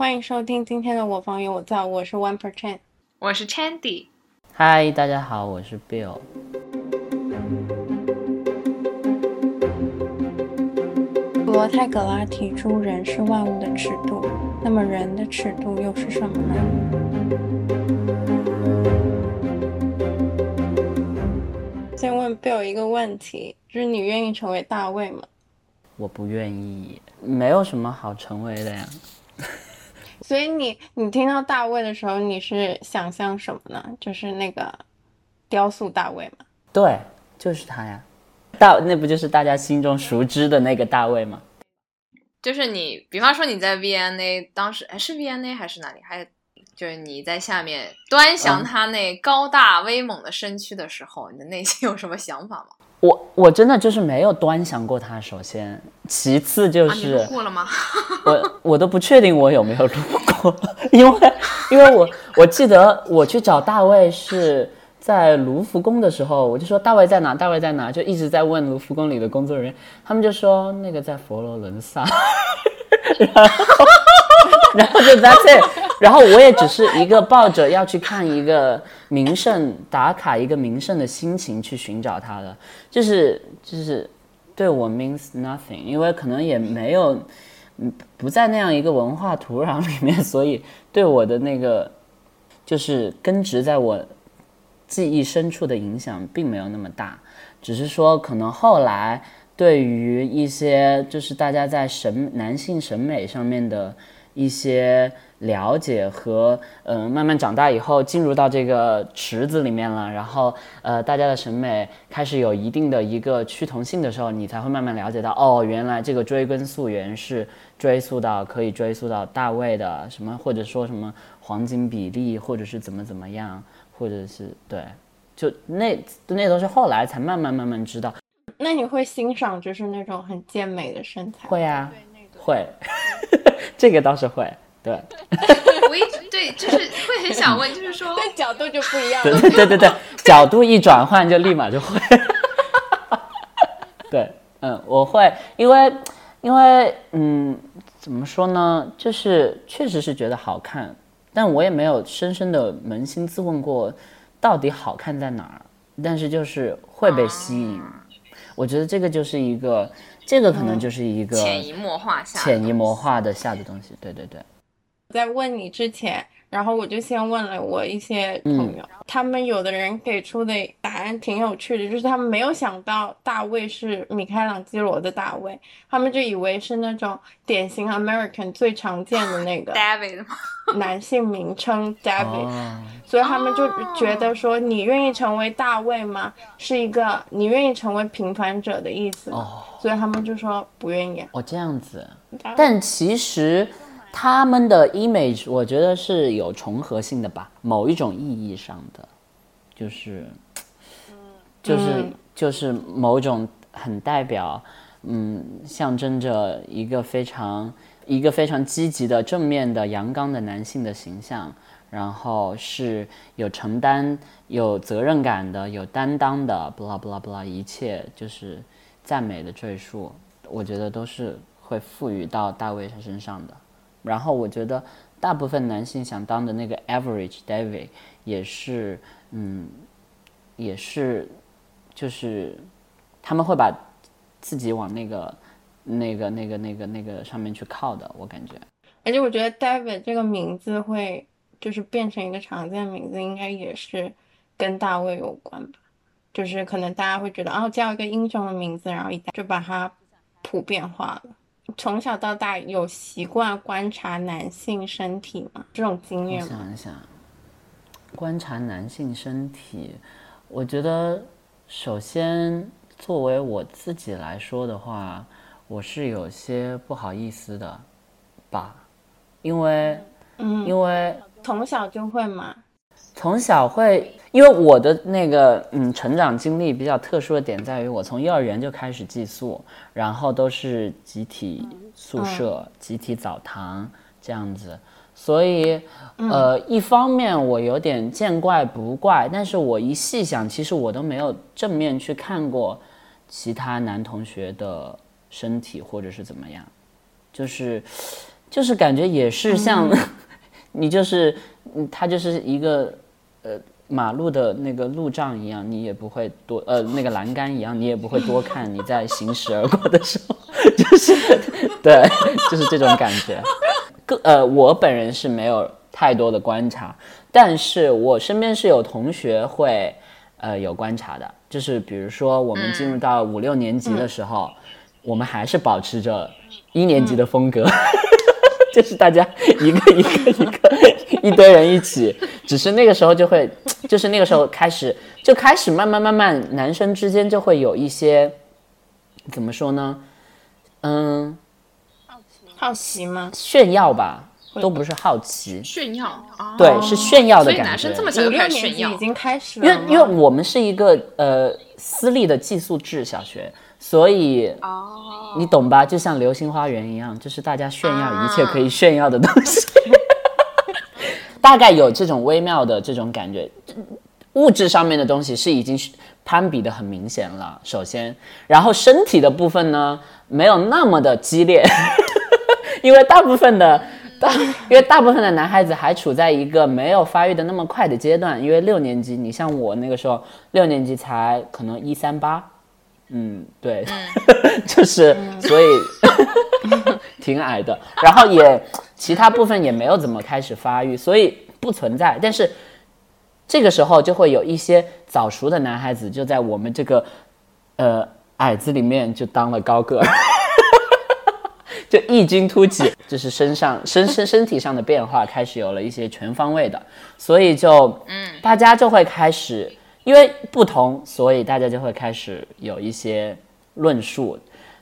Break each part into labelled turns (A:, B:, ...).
A: 欢迎收听今天的我方有我在，我是 One Percent，
B: 我是 Chandy。
C: 嗨，大家好，我是 Bill。
A: 罗泰·葛拉提出“人是万物的尺度”，那么人的尺度又是什么呢？先问 Bill 一个问题，就是你愿意成为大卫吗？
C: 我不愿意，没有什么好成为的呀。
A: 所以你你听到大卫的时候，你是想象什么呢？就是那个雕塑大卫吗？
C: 对，就是他呀。大那不就是大家心中熟知的那个大卫吗？
B: 就是你，比方说你在 VNA 当时，哎，是 VNA 还是哪里？还就是你在下面端详他那高大威猛的身躯的时候，你的内心有什么想法吗？
C: 我我真的就是没有端详过他。首先，其次就是
B: 录过了吗？
C: 我我都不确定我有没有录过，因为因为我我记得我去找大卫是在卢浮宫的时候，我就说大卫在哪？大卫在哪？就一直在问卢浮宫里的工作人员，他们就说那个在佛罗伦萨，然后然后就 that's it，然后我也只是一个抱着要去看一个名胜打卡一个名胜的心情去寻找它的，就是就是对我 means nothing，因为可能也没有。嗯，不在那样一个文化土壤里面，所以对我的那个就是根植在我记忆深处的影响并没有那么大。只是说，可能后来对于一些就是大家在审男性审美上面的一些了解和嗯，慢慢长大以后进入到这个池子里面了，然后呃，大家的审美开始有一定的一个趋同性的时候，你才会慢慢了解到，哦，原来这个追根溯源是。追溯到可以追溯到大卫的什么，或者说什么黄金比例，或者是怎么怎么样，或者是对，就那那都是后来才慢慢慢慢知道。
A: 那你会欣赏就是那种很健美的身材？
C: 会啊，会，这个倒是会。对，
B: 我一直对，就是会很想问，就是说，
A: 但角度就不一样。
C: 了对对对对，角度一转换就立马就会。对，嗯，我会，因为。因为，嗯，怎么说呢？就是确实是觉得好看，但我也没有深深的扪心自问过，到底好看在哪儿。但是就是会被吸引，我觉得这个就是一个，这个可能就是一个
B: 潜移默化下
C: 潜移默化的下的东西。对对对，
A: 在问你之前。然后我就先问了我一些朋友，他们有的人给出的答案挺有趣的，就是他们没有想到大卫是米开朗基罗的大卫，他们就以为是那种典型 American 最常见的那个
B: David
A: 男性名称 David，所以他们就觉得说你愿意成为大卫吗？是一个你愿意成为平凡者的意思，所以他们就说不愿意。
C: 哦，这样子，但其实。他们的 image 我觉得是有重合性的吧，某一种意义上的，就是，就是就是某种很代表，嗯，象征着一个非常一个非常积极的正面的阳刚的男性的形象，然后是有承担、有责任感的、有担当的，blah blah blah，一切就是赞美的赘述，我觉得都是会赋予到大卫他身上的。然后我觉得，大部分男性想当的那个 average David 也是，嗯，也是，就是他们会把自己往那个、那个、那个、那个、那个上面去靠的，我感觉。
A: 而且我觉得 David 这个名字会就是变成一个常见名字，应该也是跟大卫有关吧？就是可能大家会觉得，哦，叫一个英雄的名字，然后一就把它普遍化了。从小到大有习惯观察男性身体吗？这种经验我？
C: 想一想，观察男性身体，我觉得首先作为我自己来说的话，我是有些不好意思的吧，因为，
A: 嗯，
C: 因为
A: 从小就会嘛。
C: 从小会，因为我的那个嗯成长经历比较特殊的点在于，我从幼儿园就开始寄宿，然后都是集体宿舍、集体澡堂这样子，所以呃一方面我有点见怪不怪，但是我一细想，其实我都没有正面去看过其他男同学的身体或者是怎么样，就是就是感觉也是像，你就是，嗯它就是一个呃马路的那个路障一样，你也不会多呃那个栏杆一样，你也不会多看你在行驶而过的时候，就是 对，就是这种感觉。个呃，我本人是没有太多的观察，但是我身边是有同学会呃有观察的，就是比如说我们进入到五六年级的时候，我们还是保持着一年级的风格，就是大家一个一个一个一堆人一起，只是那个时候就会，就是那个时候开始就开始慢慢慢慢，男生之间就会有一些怎么说呢？嗯，
A: 好奇吗？
C: 炫耀吧，都不是好奇，
B: 炫耀啊，
C: 对，是炫耀的感觉。
B: 所以男生这么小就
A: 五六
B: 开始炫耀
A: 年已，经开始
C: 因为，因为我们是一个呃私立的寄宿制小学，所以
B: 哦，
C: 你懂吧？就像流星花园一样，就是大家炫耀一切可以炫耀的东西，大概有这种微妙的这种感觉。物质上面的东西是已经攀比的很明显了，首先，然后身体的部分呢，没有那么的激烈，因为大部分的。大，因为大部分的男孩子还处在一个没有发育的那么快的阶段，因为六年级，你像我那个时候，六年级才可能一三八，嗯，对，就是所以 挺矮的，然后也其他部分也没有怎么开始发育，所以不存在。但是这个时候就会有一些早熟的男孩子就在我们这个呃矮子里面就当了高个儿。就异军突起，就是身上身身身体上的变化开始有了一些全方位的，所以就嗯，大家就会开始因为不同，所以大家就会开始有一些论述。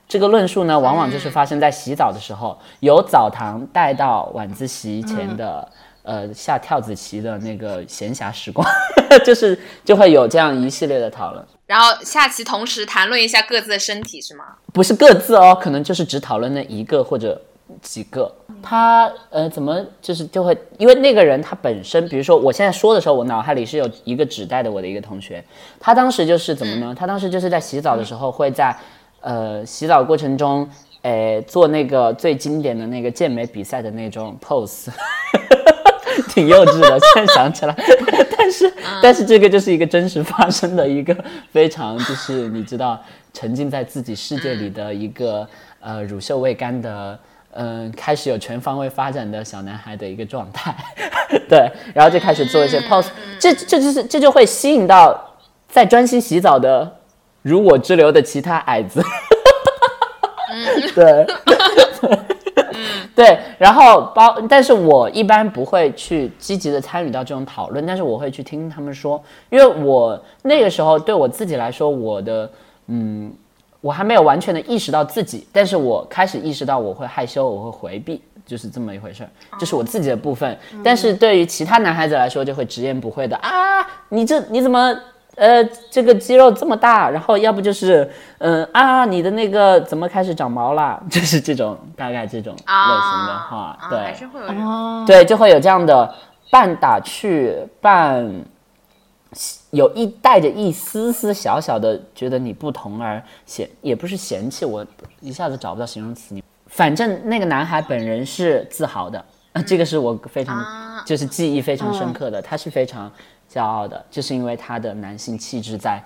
C: 这个论述呢，往往就是发生在洗澡的时候，由澡堂带到晚自习前的、呃下跳子棋的那个闲暇时光，就是就会有这样一系列的讨论。
B: 然后下棋同时谈论一下各自的身体是吗？
C: 不是各自哦，可能就是只讨论那一个或者几个。他呃怎么就是就会，因为那个人他本身，比如说我现在说的时候，我脑海里是有一个指代的我的一个同学，他当时就是怎么呢？他当时就是在洗澡的时候会在呃洗澡过程中，诶做那个最经典的那个健美比赛的那种 pose。挺幼稚的，现在想起来，但是、但是这个就是一个真实发生的一个非常就是你知道沉浸在自己世界里的一个、呃乳臭未干的嗯、开始有全方位发展的小男孩的一个状态，对，然后就开始做一些 pose，、这这就是这就会吸引到在专心洗澡的如我之流的其他矮子，对。对，然后包，但是我一般不会去积极的参与到这种讨论，但是我会去听他们说，因为我那个时候对我自己来说，我的嗯，我还没有完全的意识到自己，但是我开始意识到我会害羞，我会回避，就是这么一回事儿，这是我自己的部分。但是对于其他男孩子来说，就会直言不讳的啊，你这你怎么？呃，这个肌肉这么大，然后要不就是，嗯、啊，你的那个怎么开始长毛啦？就是这种大概这种类型的
B: 啊，
C: 话，
B: 啊
C: 对，
B: 还是会有
A: 哦，
C: 对，就会有这样的半打趣半有一带着一丝丝小小的觉得你不同而嫌，也不是嫌弃，我一下子找不到形容词。你反正那个男孩本人是自豪的，啊，这个是我非常、
B: 啊
C: 就是记忆非常深刻的，他是非常骄傲的，就是因为他的男性气质在。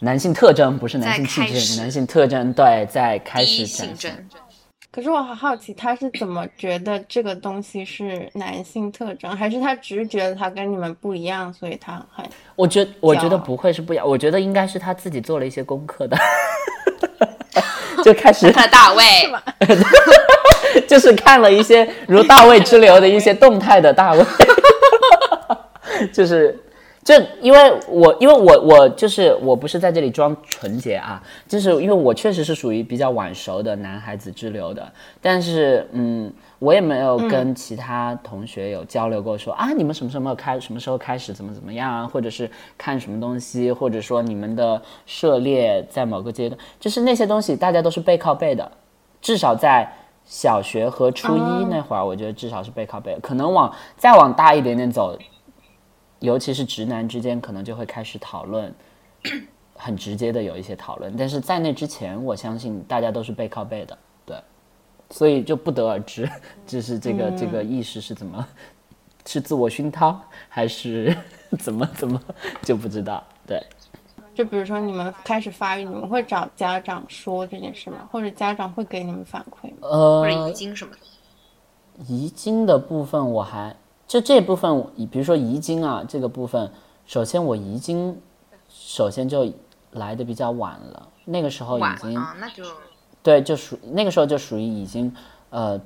C: 男性特征不是男性气质，男性特征对，在开始展现。。
A: 可是我好好奇，他是怎么觉得这个东西是男性特征，还是他只是觉得他跟你们不一样，所以他很
C: 我觉我觉得不会是不一样，我觉得应该是他自己做了一些功课的，就开始
B: 看大卫，
C: 就是看了一些如大卫之流的一些动态的大卫，就是就因为我因为我我就是我不是在这里装纯洁啊，就是因为我确实是属于比较晚熟的男孩子之流的，但是嗯，我也没有跟其他同学有交流过说、啊，你们什么什么开什么时候开始怎么怎么样啊，或者是看什么东西，或者说你们的涉猎在某个阶段，就是那些东西大家都是背靠背的，至少在小学和初一那会儿，我觉得至少是背靠背。可能往再往大一点点走，尤其是直男之间，可能就会开始讨论，很直接的有一些讨论。但是在那之前，我相信大家都是背靠背的。对，所以就不得而知，就是这个、这个意识是怎么，是自我熏陶还是 怎么怎么就不知道。对，
A: 就比如说你们开始发育，你们会找家长说这件事吗？或者家长会给你们反馈吗？
B: 或者遗
C: 呃，
B: 精什么的。
C: 遗精的部分我还就这部分，比如说遗精啊这个部分，首先我遗精，首先就来的比较晚了，那个时候已经
B: 啊，那就
C: 对，就属那个时候就属于已经，呃，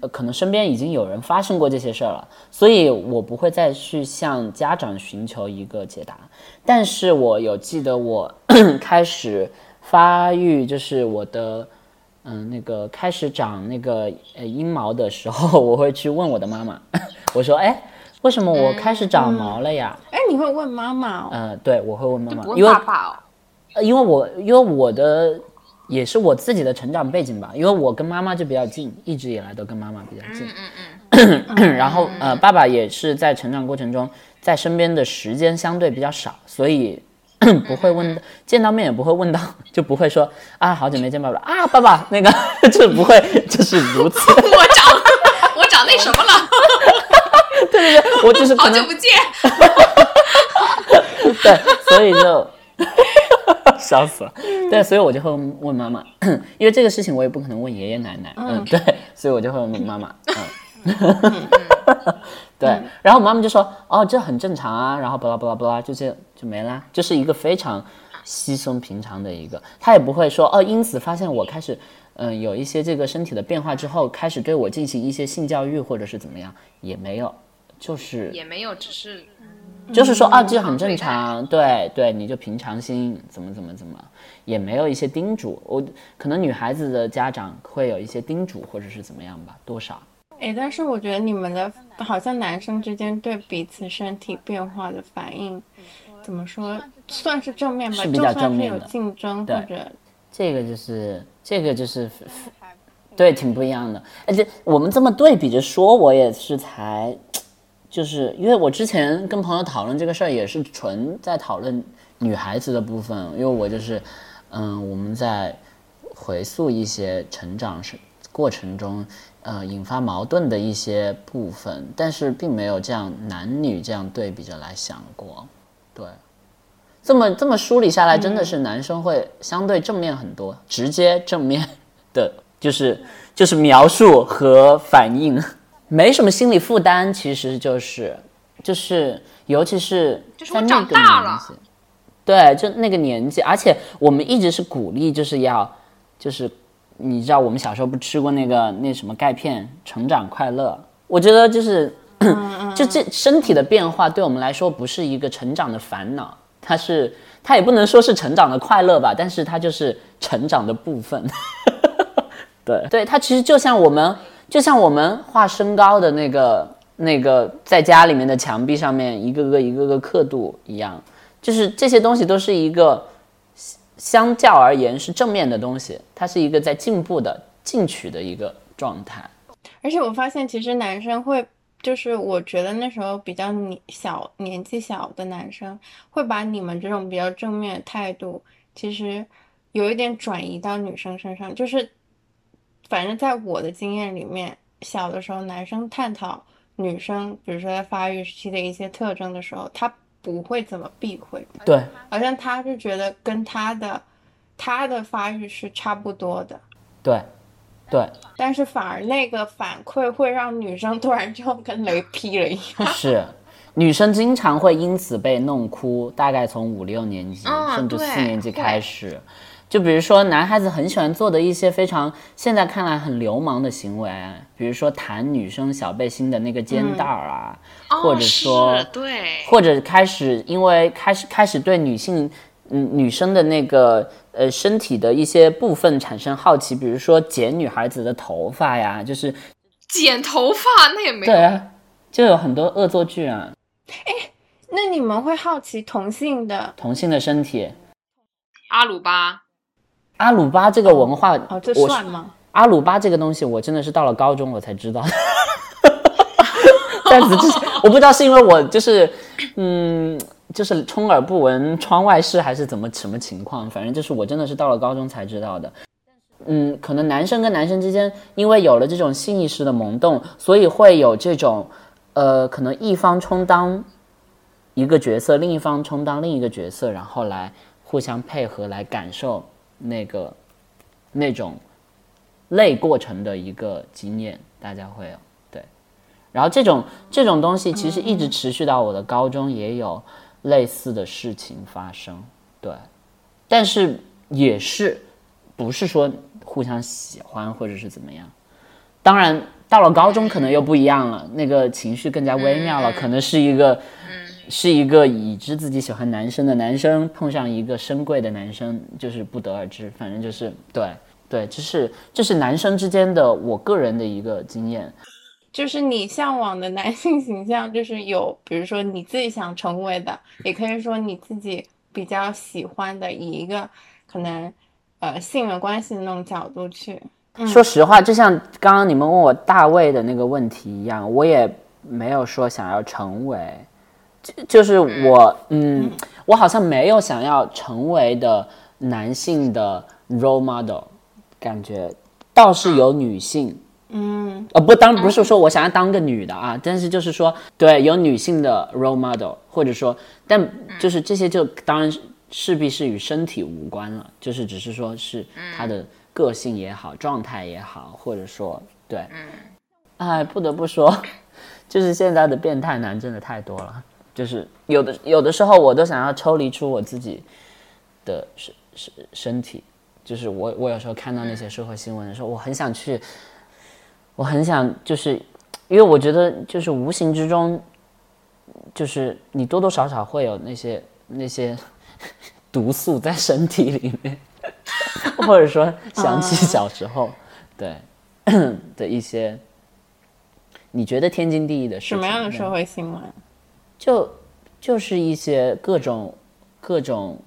C: 呃可能身边已经有人发生过这些事儿了，所以我不会再去向家长寻求一个解答。但是我有记得我 开始发育，就是我的，嗯、那个开始长那个呃阴毛的时候，我会去问我的妈妈，我说，哎，为什么我开始长毛了呀？
A: 哎，你会问妈妈哦？
C: 呃，对，我会问妈妈，
B: 不
C: 因为
B: 爸爸哦。
C: 呃，因为我因为我的也是我自己的成长背景吧，因为我跟妈妈就比较近，一直以来都跟妈妈比较近嗯嗯。然后呃，爸爸也是在成长过程中，在身边的时间相对比较少，所以不会问见到面也不会问到，就不会说啊好久没见爸爸啊，爸爸那个 就不会就是如此。
B: 我长我长那什么了，
C: 对对对，我就是
B: 好久不见。
C: 对，所以就 笑死了。对，所以我就会问妈妈，因为这个事情我也不可能问爷爷奶奶，嗯，对，所以我就会问妈妈，嗯，对，然后我妈妈就说，哦，这很正常啊，然后巴拉巴拉巴拉，就这就没啦，就是一个非常稀松平常的一个，她也不会说，哦，因此发现我开始。嗯，有一些这个身体的变化之后，开始对我进行一些性教育或者是怎么样，也没有，就是
B: 也没有，只是
C: 就是说啊，这
B: 嗯
C: 很正常，对对，你就平常心，怎么怎么怎么，也没有一些叮嘱。我可能女孩子的家长会有一些叮嘱，或者是怎么样吧，多少。
A: 哎，但是我觉得你们的好像男生之间对彼此身体变化的反应，怎么说，算是正面吧？
C: 是比较
A: 就算是有
C: 正面的
A: 竞争或者
C: 这个就是这个就是，对，挺不一样的。而且我们这么对比着说，我也是才，就是因为我之前跟朋友讨论这个事儿，也是纯在讨论女孩子的部分，因为我就是，嗯，我们在回溯一些成长是过程中，呃，引发矛盾的一些部分，但是并没有这样男女这样对比着来想过，对。这么这么梳理下来，真的是男生会相对正面很多，直接正面的，就是就是描述和反应，没什么心理负担，其实就是就是，尤其是
B: 就是我
C: 在那个
B: 长大了。
C: 年纪，对，就那个年纪，而且我们一直是鼓励，就是要就是你知道我们小时候不吃过那个那什么钙片，成长快乐，我觉得就是。就这身体的变化对我们来说不是一个成长的烦恼，它是它也不能说是成长的快乐吧，但是它就是成长的部分。对 对，它其实就像我们就像我们画身高的那个那个在家里面的墙壁上面一个个一个个刻度一样，就是这些东西都是一个相较而言是正面的东西，它是一个在进步的进取的一个状态。
A: 而且我发现，其实男生会，就是我觉得那时候比较年小、年纪小的男生，会把你们这种比较正面的态度，其实有一点转移到女生身上。就是，反正在我的经验里面，小的时候男生探讨女生，比如说在发育期的一些特征的时候，他不会怎么避讳，
C: 对
A: 好像他是觉得跟他的他的发育是差不多的。
C: 对对，
A: 但是反而那个反馈会让女生突然就跟雷劈了一样。
C: 是，女生经常会因此被弄哭，大概从五六年级、
B: 嗯
C: 甚至四年级开始。就比如说，男孩子很喜欢做的一些非常现在看来很流氓的行为，比如说弹女生小背心的那个肩带儿啊，或者说
B: 哦对，
C: 或者开始因为开始开始对女性，嗯，女生的那个呃身体的一些部分产生好奇，比如说剪女孩子的头发呀，就是
B: 剪头发那也没
C: 对啊，就有很多恶作剧啊，
A: 那你们会好奇同性的
C: 同性的身体。
B: 阿鲁巴，
C: 阿鲁巴这个文化，
A: 哦，这
C: 我
A: 算吗？
C: 阿鲁巴这个东西，我真的是到了高中我才知道。在此之前，我不知道是因为我就是，嗯，就是充耳不闻窗外事，还是怎么什么情况，反正就是我真的是到了高中才知道的。嗯，可能男生跟男生之间，因为有了这种性意识的萌动，所以会有这种，呃，可能一方充当一个角色，另一方充当另一个角色，然后来互相配合，来感受那个那种累过程的一个经验，大家会有对。然后这种这种东西其实一直持续到我的高中，也有类似的事情发生，对。但是也是不是说。互相喜欢或者是怎么样，当然到了高中可能又不一样了，那个情绪更加微妙了，可能是一个，是一个已知自己喜欢男生的男生碰上一个深贵的男生，就是不得而知，反正就是对对，这是这是男生之间的我个人的一个经验，
A: 就是你向往的男性形象，就是有比如说你自己想成为的，也可以说你自己比较喜欢的，以一个可能。呃，性缘关系的那种角度去
C: 说实话，就像刚刚你们问我大卫的那个问题一样，我也没有说想要成为，就就是我，嗯，我好像没有想要成为的男性的 role model，感觉倒是有女性，
A: 嗯，
C: 呃，不，当然不是说我想要当个女的啊，但是就是说，对，有女性的 role model，或者说，但就是这些就当然。势必是与身体无关了，就是只是说是她的个性也好，状态也好，或者说对，哎，不得不说，就是现在的变态男真的太多了，就是有的有的时候我都想要抽离出我自己的身身身体，就是我我有时候看到那些社会新闻的时候，我很想去，我很想就是因为我觉得就是无形之中，就是你多多少少会有那些那些。毒素在身体里面，或者说想起小时候，对 的一些你觉得天经地义的事情。
A: 什么样的社会新闻？
C: 就就是一些各种各种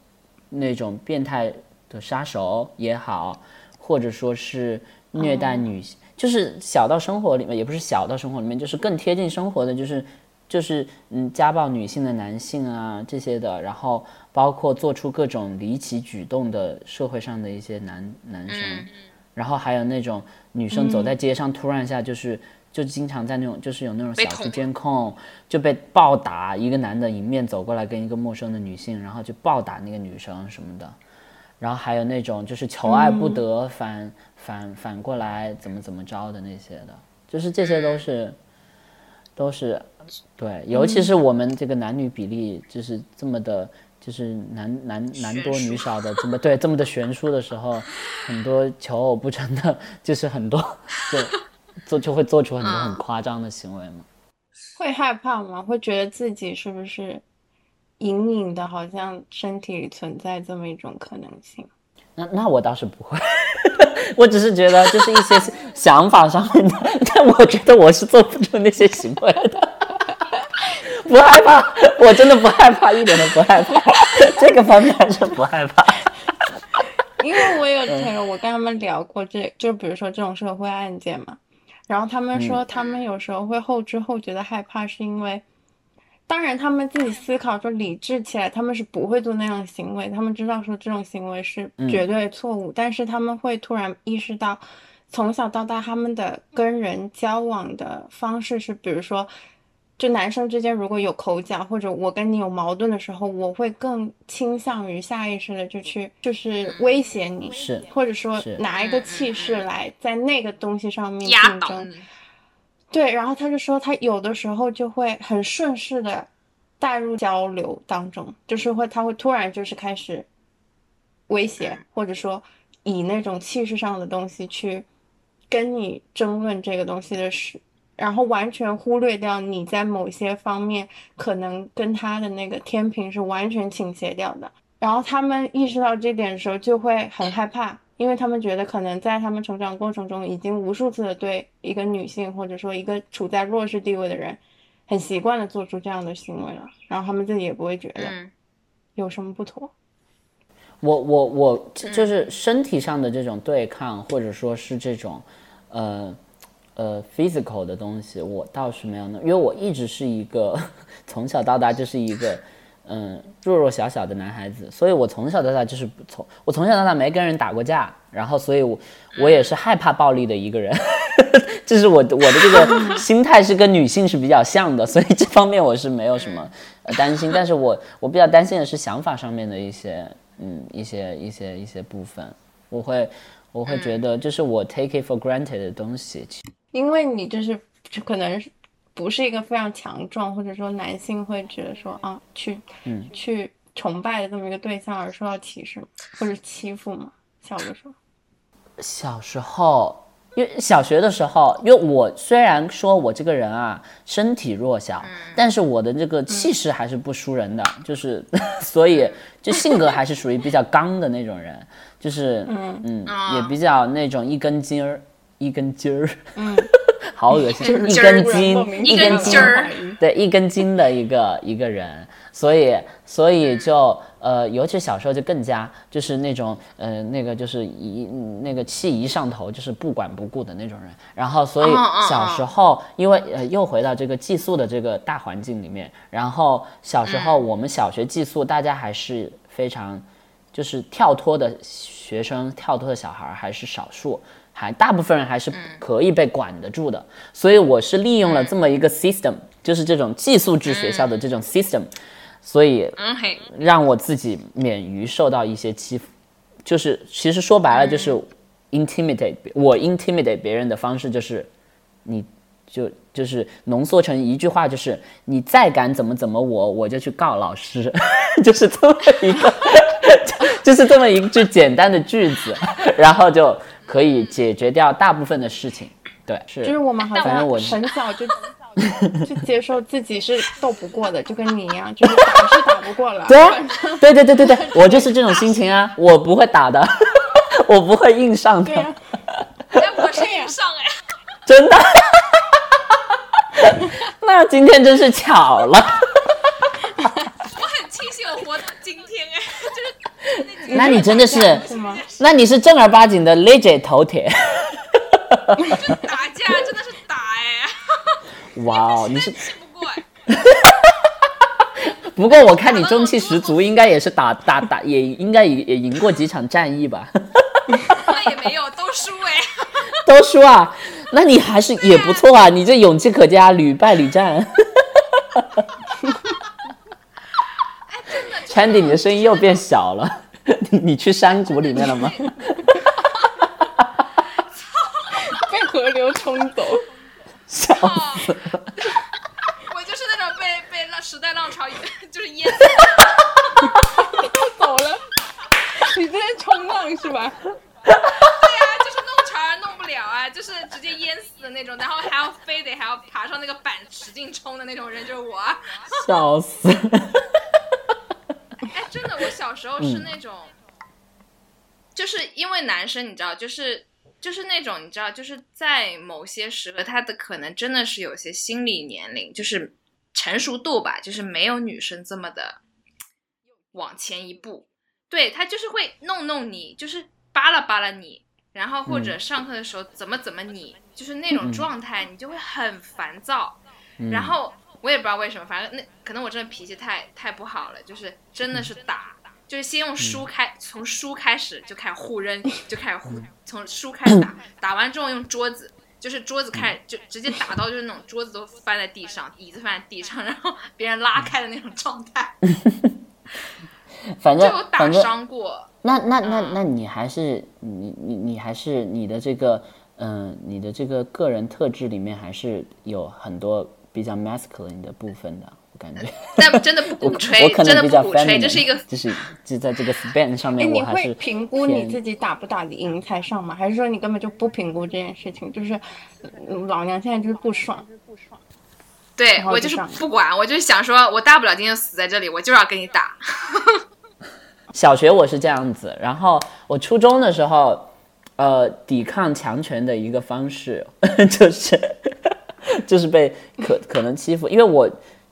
C: 那种变态的杀手也好，或者说是虐待女性，就是小到生活里面，也不是小到生活里面，就是更贴近生活的，就是。就是嗯，家暴女性的男性啊，这些的，然后包括做出各种离奇举动的社会上的一些男男生，然后还有那种女生走在街上，突然一下就是就经常在那种就是有那种小区监控就被暴打，一个男的迎面走过来跟一个陌生的女性，然后就暴打那个女生什么的，然后还有那种就是求爱不得，反反反过来怎么怎么着的那些的，就是这些都是都是。对，尤其是我们这个男女比例就是这么的，就是男男男多女少的这么对这么的悬殊的时候，很多求偶不成的，就是很多就做就会做出很多很夸张的行为嘛。
A: 会害怕吗？会觉得自己是不是隐隐的，好像身体里存在这么一种可能性？
C: 那那我倒是不会，我只是觉得就是一些想法上面的，但我觉得我是做不出那些行为的。不害怕，我真的不害怕，一点都不害怕。这个方面还是不害怕，
A: 因为我有朋友，我跟他们聊过，这就比如说这种社会案件嘛，然后他们说他们有时候会后知后觉的害怕，是因为，当然他们自己思考说理智起来，他们是不会做那样的行为，他们知道说这种行为是绝对错误，但是他们会突然意识到，从小到大他们的跟人交往的方式是，比如说。就男生之间如果有口角，或者我跟你有矛盾的时候，我会更倾向于下意识的就去就是威胁你，
C: 是
A: 或者说拿一个气势来在那个东西上面竞争。对，然后他就说他有的时候就会很顺势的带入交流当中，就是会他会突然就是开始威胁，或者说以那种气势上的东西去跟你争论这个东西的事。然后完全忽略掉你在某些方面可能跟他的那个天平是完全倾斜掉的。然后他们意识到这点的时候就会很害怕，因为他们觉得可能在他们成长过程中已经无数次的对一个女性或者说一个处在弱势地位的人，很习惯的做出这样的行为了。然后他们自己也不会觉得有什么不妥。
C: 我我我就是身体上的这种对抗，或者说是这种，呃。呃，physical 的东西我倒是没有呢，因为我一直是一个 从小到大就是一个嗯弱弱小小的男孩子，所以我从小到大就是从我从小到大没跟人打过架，然后所以我我也是害怕暴力的一个人，这是我的我的这个 心态是跟女性是比较像的，所以这方面我是没有什么呃担心，但是我我比较担心的是想法上面的一些嗯一些一些一些部分，我会我会觉得就是我 take it for granted 的东西，
A: 因为你就是就可能是不是一个非常强壮，或者说男性会觉得说啊，去
C: 嗯。
A: 去崇拜的这么一个对象而受到歧视或者欺负吗？小的时候，
C: 小时候，因为小学的时候，因为我虽然说我这个人啊身体弱小，但是我的这个气势还是不输人的，就是 所以就性格还是属于比较刚的那种人，就是嗯嗯也比较那种一根筋儿一根筋儿，
A: 嗯，
C: 好恶心，一
B: 筋儿
C: 根筋。
B: 一
C: 一根筋
B: 儿。
C: 对，一根筋的一个一个人，所以所以就呃，尤其小时候就更加就是那种呃那个就是一那个气一上头就是不管不顾的那种人，然后所以小时候因为呃又回到这个寄宿的这个大环境里面，然后小时候我们小学寄宿大家还是非常就是跳脱的学生，跳脱的小孩儿还是少数，还大部分人还是可以被管得住的。所以我是利用了这么一个 system，、就是这种寄宿制学校的这种 system，、所以让我自己免于受到一些欺负。就是其实说白了就是 intimidate，、我 intimidate 别人的方式就是你就就是浓缩成一句话，就是你再敢怎么怎么我，我就去告老师，就是这么一个，就就是这么一句简单的句子，然后就可以解决掉大部分的事情。对，是，
A: 就是我们好像
C: 我
A: 很早就 就接受自己是斗不过的，就跟你一样，就是打是打不过了。
C: 对啊，对对对对对，我就是这种心情啊，我不会打的，我不会硬上的，
A: 对啊，
B: 哎，我是硬上哎，
C: 真的。那今天真是巧了，
B: 我很庆幸我活到今天哎，就是
C: 那你真的是，
A: 是？
C: 那你是正儿八经的 legit 头铁。
B: 打架真的是打哎，
C: 哇哦，你是，
B: 气不过哎。
C: 不过我看你中气十足，应该也是打打打，也应该也也赢过几场战役吧？
B: 那也没有，都输哎。
C: 都输啊，那你还是也不错啊，你这勇气可嘉，屡败屡战。Chandy，你的声音又变小了，你你去山谷里面了吗？
A: 被河流冲走。
C: 笑
B: 哦
C: 死了！
B: 我就是那种被被浪时代浪潮就是淹死的
A: 走了，你在冲浪是吧？
B: 对啊，就是弄潮儿弄不了啊，就是直接淹死的那种，然后还要非得还要爬上那个板使劲冲的那种人就是我啊。
C: 笑死！
B: 哎，真的，我小时候是那种，就是因为男生你知道，就是就是那种你知道，就是在某些时刻，他的可能真的是有些心理年龄，就是成熟度吧，就是没有女生这么的往前一步。对他就是会弄弄你，就是扒拉扒拉你，然后或者上课的时候怎么怎么你，就是那种
C: 嗯。
B: 状态，你就会很烦躁。
C: 嗯。
B: 然后我也不知道为什么，反正那可能我真的脾气太太不好了，就是真的是打，就是先用书开，从书开始就开始互扔，就开始互从书开始打，打完之后用桌子。就是桌子开始就直接打到就是那种桌子都翻在地上，椅子翻在地上，然后别人拉开的那种状态，
C: 反正
B: 就有打伤过。
C: 那那那
B: 嗯
C: 那你还是你你你还是你的这个嗯、你的这个个人特质里面还是有很多比较 masculine 的部分的，我感觉。
B: 但真的不鼓吹
C: 我，可
B: 真
C: 能比较
B: 的不鼓吹
C: ，feminine，
B: 这是一个
C: 就是就在这个 span 上
A: 哎，
C: 面，
A: 你会
C: 我还是
A: 评估你自己打不打得赢才上吗？还是说你根本就不评估这件事情？就是嗯老娘现在就是不爽，
B: 对我
A: 就是
B: 不管，我就是想说，我大不了今天死在这里，我就要跟你打。
C: 小学我是这样子，然后我初中的时候，呃，抵抗强权的一个方式 就是 就是被可可能欺负，因为我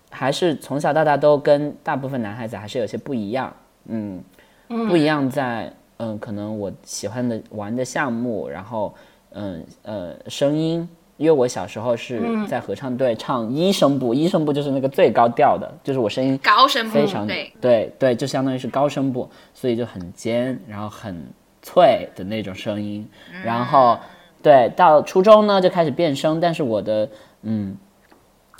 C: 还是从小到大都跟大部分男孩子还是有些不一样，嗯，不一样在嗯，可能我喜欢的玩的项目，然后嗯呃声音，因为我小时候是在合唱队唱一声部，一声部就是那个最高调的，就是我声音
B: 高声部
C: 非常
B: 对。
C: 对对，就相当于是高声部，所以就很尖，然后很脆的那种声音。然后对，到初中呢就开始变声，但是我的嗯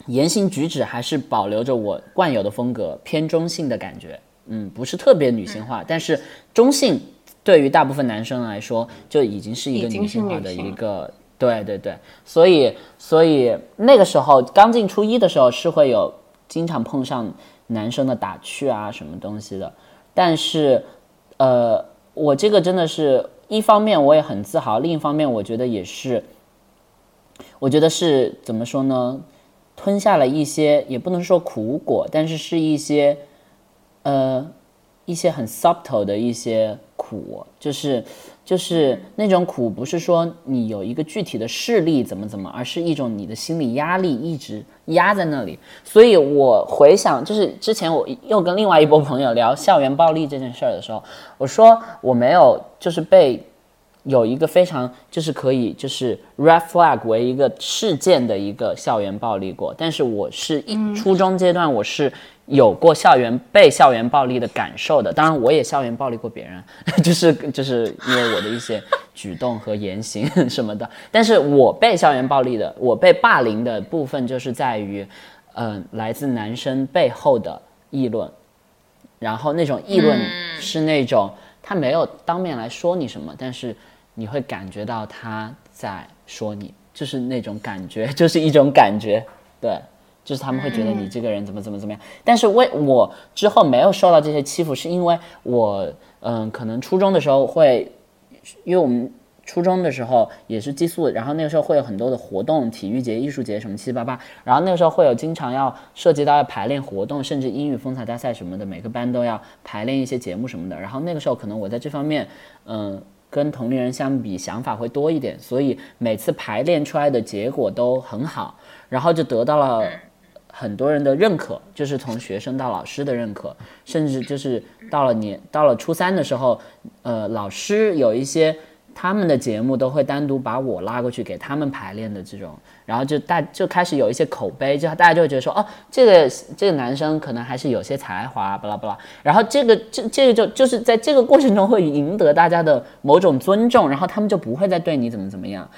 C: 言行举止还是保留着我惯有的风格，偏中性的感觉。嗯，不是特别女性化，但是中性对于大部分男生来说就已经是一个女性化的一个。对对对，所以所以那个时候刚进初一的时候是会有经常碰上男生的打趣啊什么东西的，但是呃，我这个真的是一方面我也很自豪，另一方面我觉得也是，我觉得是怎么说呢？吞下了一些，也不能说苦果，但是是一些呃一些很 subtle 的一些苦，就是就是那种苦，不是说你有一个具体的事例怎么怎么，而是一种你的心理压力一直压在那里。所以我回想，就是之前我又跟另外一波朋友聊校园暴力这件事儿的时候，我说我没有就是被有一个非常就是可以就是 red flag 为一个事件的一个校园暴力过，但是我是一初中阶段我是有过校园被校园暴力的感受的，当然我也校园暴力过别人，就是就是因为我的一些举动和言行什么的，但是我被校园暴力的，我被霸凌的部分就是在于，嗯、来自男生背后的议论，然后那种议论是那种、他没有当面来说你什么，但是你会感觉到他在说你，就是那种感觉，就是一种感觉，对，就是他们会觉得你这个人怎么怎么怎么样。但是为我之后没有受到这些欺负，是因为我嗯，可能初中的时候会，因为我们。初中的时候也是寄宿，然后那个时候会有很多的活动，体育节、艺术节什么七七八八，然后那个时候会有经常要涉及到要排练活动，甚至英语风采大赛什么的，每个班都要排练一些节目什么的。然后那个时候可能我在这方面，嗯，跟同龄人相比想法会多一点，所以每次排练出来的结果都很好，然后就得到了很多人的认可，就是从学生到老师的认可，甚至就是到了年到了初三的时候，呃，老师有一些。他们的节目都会单独把我拉过去给他们排练的这种，然后就大就开始有一些口碑，就大家就会觉得说，哦，这个这个男生可能还是有些才华，巴拉巴拉。然后这个这这个就就是在这个过程中会赢得大家的某种尊重，然后他们就不会再对你怎么怎么样。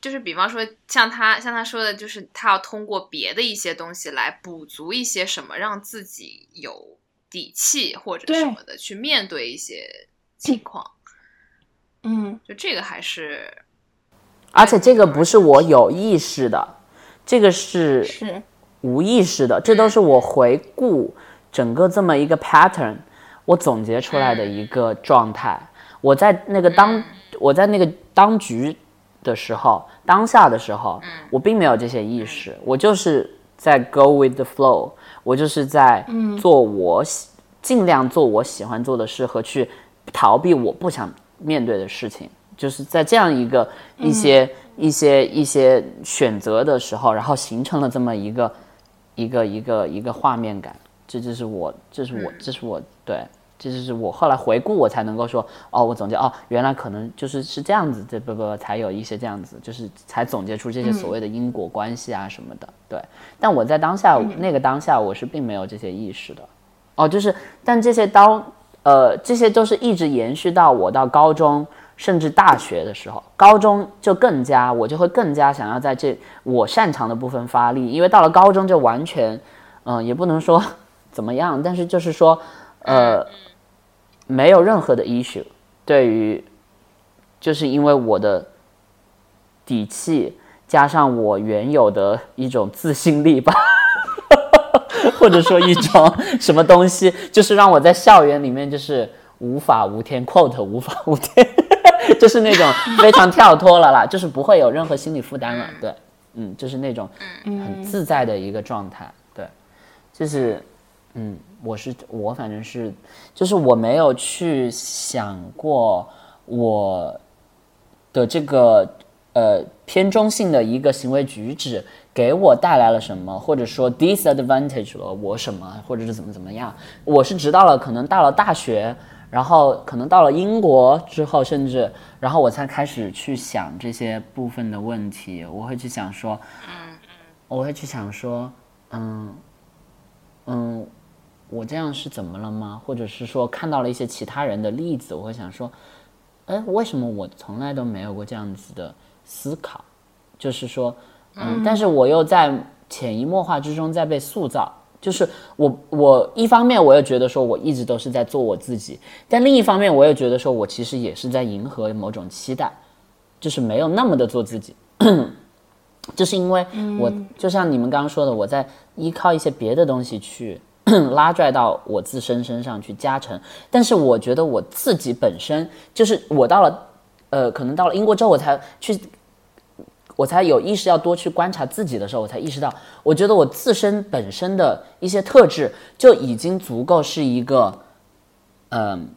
B: 就是比方说，像他像他说的，就是他要通过别的一些东西来补足一些什么，让自己有底气或者什么的去面对一些情况。
A: 嗯，
B: 就这个还是
C: 而且这个不是我有意识的，这个是
A: 是，
C: 无意识的，这都是我回顾整个这么一个 pattern，我总结出来的一个状态。我在那个当我在那个当局的时候，当下的时候，我并没有这些意识，我就是在 go with the flow，我就是在做我喜尽量做我喜欢做的事和去逃避我不想面对的事情，就是在这样一个一些、一些一些选择的时候，然后形成了这么一个一个一个一个画面感。这就是我，这是我，这是我对，这就是我后来回顾我才能够说，哦，我总结哦，原来可能就是是这样子，这不不才有一些这样子，就是才总结出这些所谓的因果关系啊什么的。对，但我在当下、那个当下，我是并没有这些意识的。哦，就是，但这些当呃，这些都是一直延续到我到高中甚至大学的时候，高中就更加，我就会更加想要在这我擅长的部分发力，因为到了高中就完全，嗯、也不能说怎么样，但是就是说，呃，没有任何的 issue，对于，就是因为我的底气加上我原有的一种自信力吧。或者说一种什么东西，就是让我在校园里面就是无法无天，quote 无法无天，就是那种非常跳脱了啦，就是不会有任何心理负担了，对，嗯，就是那种很自在的一个状态，对，就是，嗯，我是我反正是，就是我没有去想过我的这个呃偏中性的一个行为举止给我带来了什么，或者说 disadvantage 了我什么，或者是怎么怎么样。我是直到了可能到了大学，然后可能到了英国之后，甚至然后我才开始去想这些部分的问题。我会去想说，嗯我会去想说，嗯嗯，我这样是怎么了吗？或者是说看到了一些其他人的例子，我会想说，哎，为什么我从来都没有过这样子的思考？就是说，嗯，但是我又在潜移默化之中在被塑造。就是我，我一方面我又觉得说我一直都是在做我自己，但另一方面我也觉得说我其实也是在迎合某种期待，就是没有那么的做自己。就是因为我就像你们刚刚说的，我在依靠一些别的东西去 拉拽到我自身身上去加成，但是我觉得我自己本身就是我到了，呃，可能到了英国之后我才去。我才有意识要多去观察自己的时候，我才意识到，我觉得我自身本身的一些特质就已经足够是一个，嗯，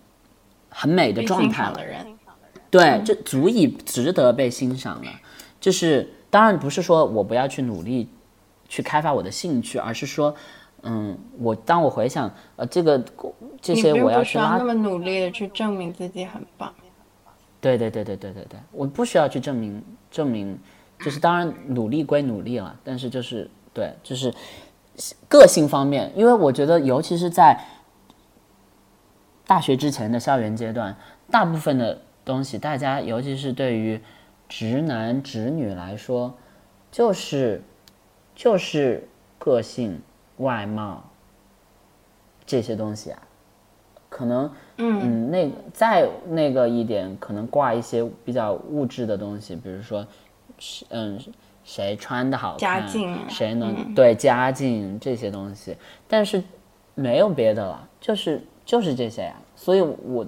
C: 很美的状态了。对，这足以值得被欣赏了。就是当然不是说我不要去努力去开发我的兴趣，而是说，嗯，我当我回想，呃，这个这些我
A: 要
C: 去拉
A: 那么努力的去证明自己很棒。
C: 对对对对对对对，我不需要去证明证明。就是当然努力归努力了，但是就是对，就是个性方面，因为我觉得尤其是在大学之前的校园阶段，大部分的东西，大家尤其是对于直男直女来说，就是就是个性、外貌这些东西啊，可能嗯那再那个一点，可能挂一些比较物质的东西，比如说。是嗯，谁穿的好看，谁能对家境这些东西，但是没有别的了，就是就是这些呀。所以我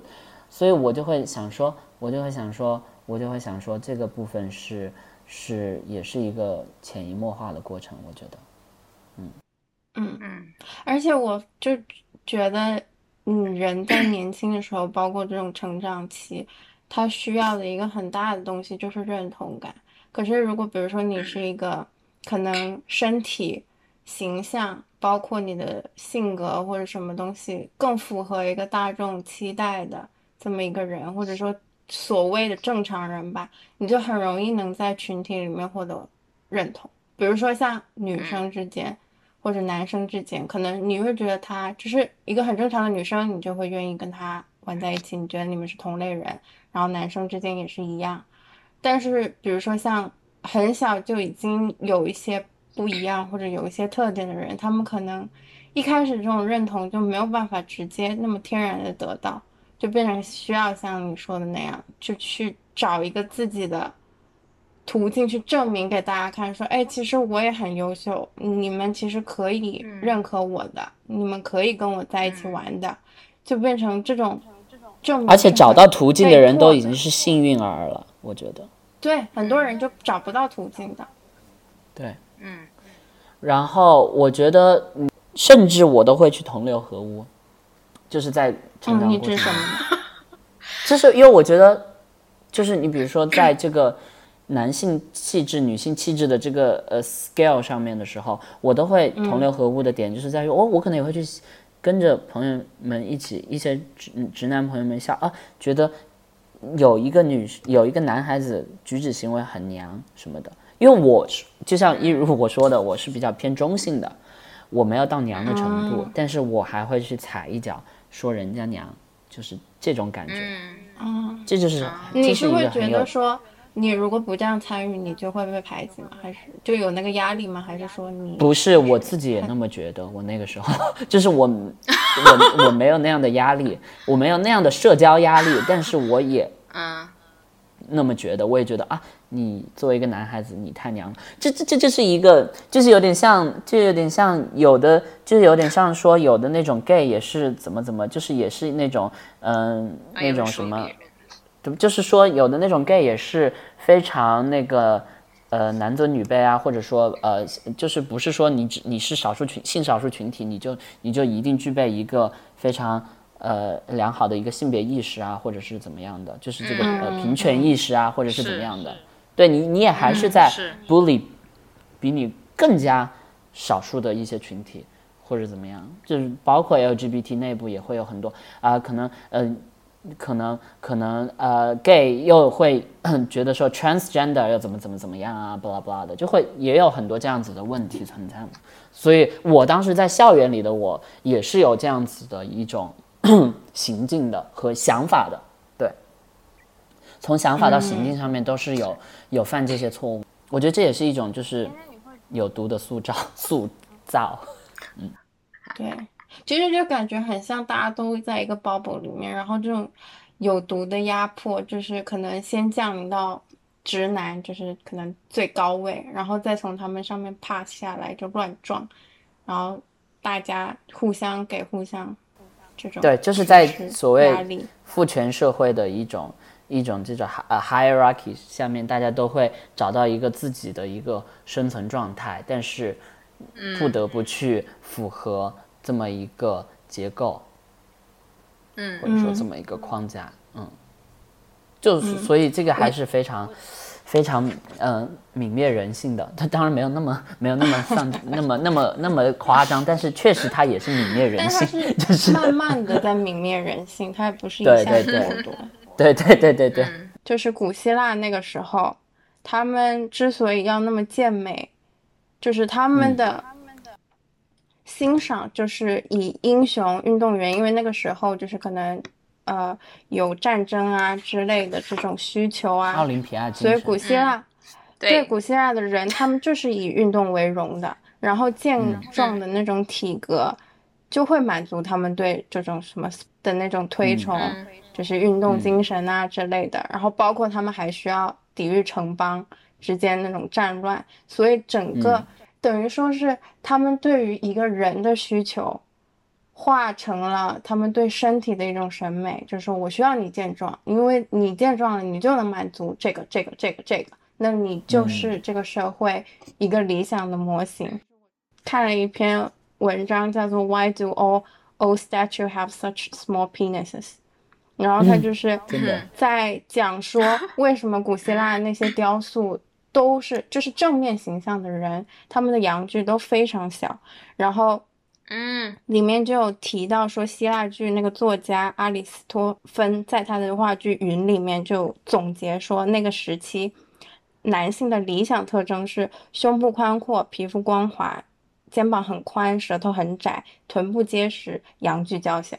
C: 所以我就会想说，我就会想说，我就会想说，这个部分是是也是一个潜移默化的过程，我觉得，
A: 嗯嗯嗯，而且我就觉得，嗯，人在年轻的时候，包括这种成长期，他需要的一个很大的东西就是认同感。可是，如果比如说你是一个可能身体形象，包括你的性格或者什么东西更符合一个大众期待的这么一个人，或者说所谓的正常人吧，你就很容易能在群体里面获得认同。比如说像女生之间或者男生之间，可能你会觉得他只是一个很正常的女生，你就会愿意跟他玩在一起，你觉得你们是同类人。然后男生之间也是一样。但是，比如说像很小就已经有一些不一样或者有一些特点的人，他们可能一开始这种认同就没有办法直接那么天然的得到，就变成需要像你说的那样，就去找一个自己的途径去证明给大家看，说，哎，其实我也很优秀，你们其实可以认可我的，你们可以跟我在一起玩的，就变成这种证明。
C: 而且找到途径的人都已经是幸运儿了。我觉得，
A: 对很多人就找不到途径的，
C: 对，嗯，然后我觉得，甚至我都会去同流合污，就是在成长过程，就是因为我觉得，就是你比如说，在这个男性气质、女性气质的这个呃 scale 上面的时候，我都会同流合污的点，就是在于哦我可能也会去跟着朋友们一起，一些直直男朋友们笑啊，觉得。有一个女，有一个男孩子举止行为很娘什么的，因为我就像一如我说的，我是比较偏中性的，我没有到娘的程度，但是我还会去踩一脚，说人家娘，就是这种感觉，嗯，这就是
A: 你是会觉得说。你如果不这样参与，你就会被排挤吗？还是就有那个压力吗？还是说你
C: 不是我自己也那么觉得？我那个时候 就是我，我我没有那样的压力，我没有那样的社交压力，但是我也 嗯那么觉得，我也觉得啊，你作为一个男孩子，你太娘了。这这这就是一个，就是有点像，就有点像有的，就是有点像说有的那种 gay 也是怎么怎么，就是也是那种嗯那种什么。就是说，有的那种 gay 也是非常那个，呃，男尊女卑啊，或者说，呃，就是不是说你只你是少数群性少数群体，你就你就一定具备一个非常呃良好的一个性别意识啊，或者是怎么样的，就是这个呃平权意识啊，或者是怎么样的，对你你也还是在 bully 比你更加少数的一些群体或者怎么样，就是包括 LGBT 内部也会有很多啊，可能呃。可能可能呃，gay 又会 觉得说 transgender 又怎么怎么怎么样啊，巴拉巴拉的，就会也有很多这样子的问题存在嘛。所以我当时在校园里的我也是有这样子的一种 行径的和想法的，对，从想法到行径上面都是有有犯这些错误。我觉得这也是一种就是有毒的塑造塑造，嗯，
A: 对。其实就感觉很像大家都在一个 bubble 里面，然后这种有毒的压迫，就是可能先降临到直男，就是可能最高位，然后再从他们上面 pass 下来就乱撞，然后大家互相给互相这种
C: 对，就是在所谓父权社会的一种一种这种呃 hierarchy 下面，大家都会找到一个自己的一个生存状态，但是不得不去符合。这么一个结构，
B: 嗯，
C: 或者说这么一个框架，嗯，就是所以这个还是非常非常嗯泯灭人性的。它当然没有那么 没有那么像那么那么那么夸张，但是确实它也是泯灭人性，就是。
A: 慢慢的在泯灭人性，它也不是一下子。
C: 对对。对对对，
A: 就是古希腊那个时候，他们之所以要那么健美，就是他们的。欣赏就是以英雄运动员，因为那个时候就是可能，呃，有战争啊之类的这种需求啊。
C: 奥林匹亚
A: 所以古希腊，对古希腊的人，他们就是以运动为荣的。然后健壮的那种体格，就会满足他们对这种什么的那种推崇，就是运动精神啊之类的。然后包括他们还需要抵御城邦之间那种战乱，所以整个。等于说是他们对于一个人的需求，化成了他们对身体的一种审美，就是说我需要你健壮，因为你健壮了，你就能满足这个、这个、这个、这个，那你就是这个社会一个理想的模型。看了一篇文章，叫做《Why Do All Old Statues Have Such Small Penises》，然后他就是在讲说为什么古希腊那些雕塑。都是就是正面形象的人，他们的阳具都非常小。然后，
B: 嗯，
A: 里面就有提到说，希腊剧那个作家阿里斯托芬在他的话剧《云》里面就总结说，那个时期男性的理想特征是胸部宽阔、皮肤光滑、肩膀很宽、舌头很窄、臀部结实、阳具较小。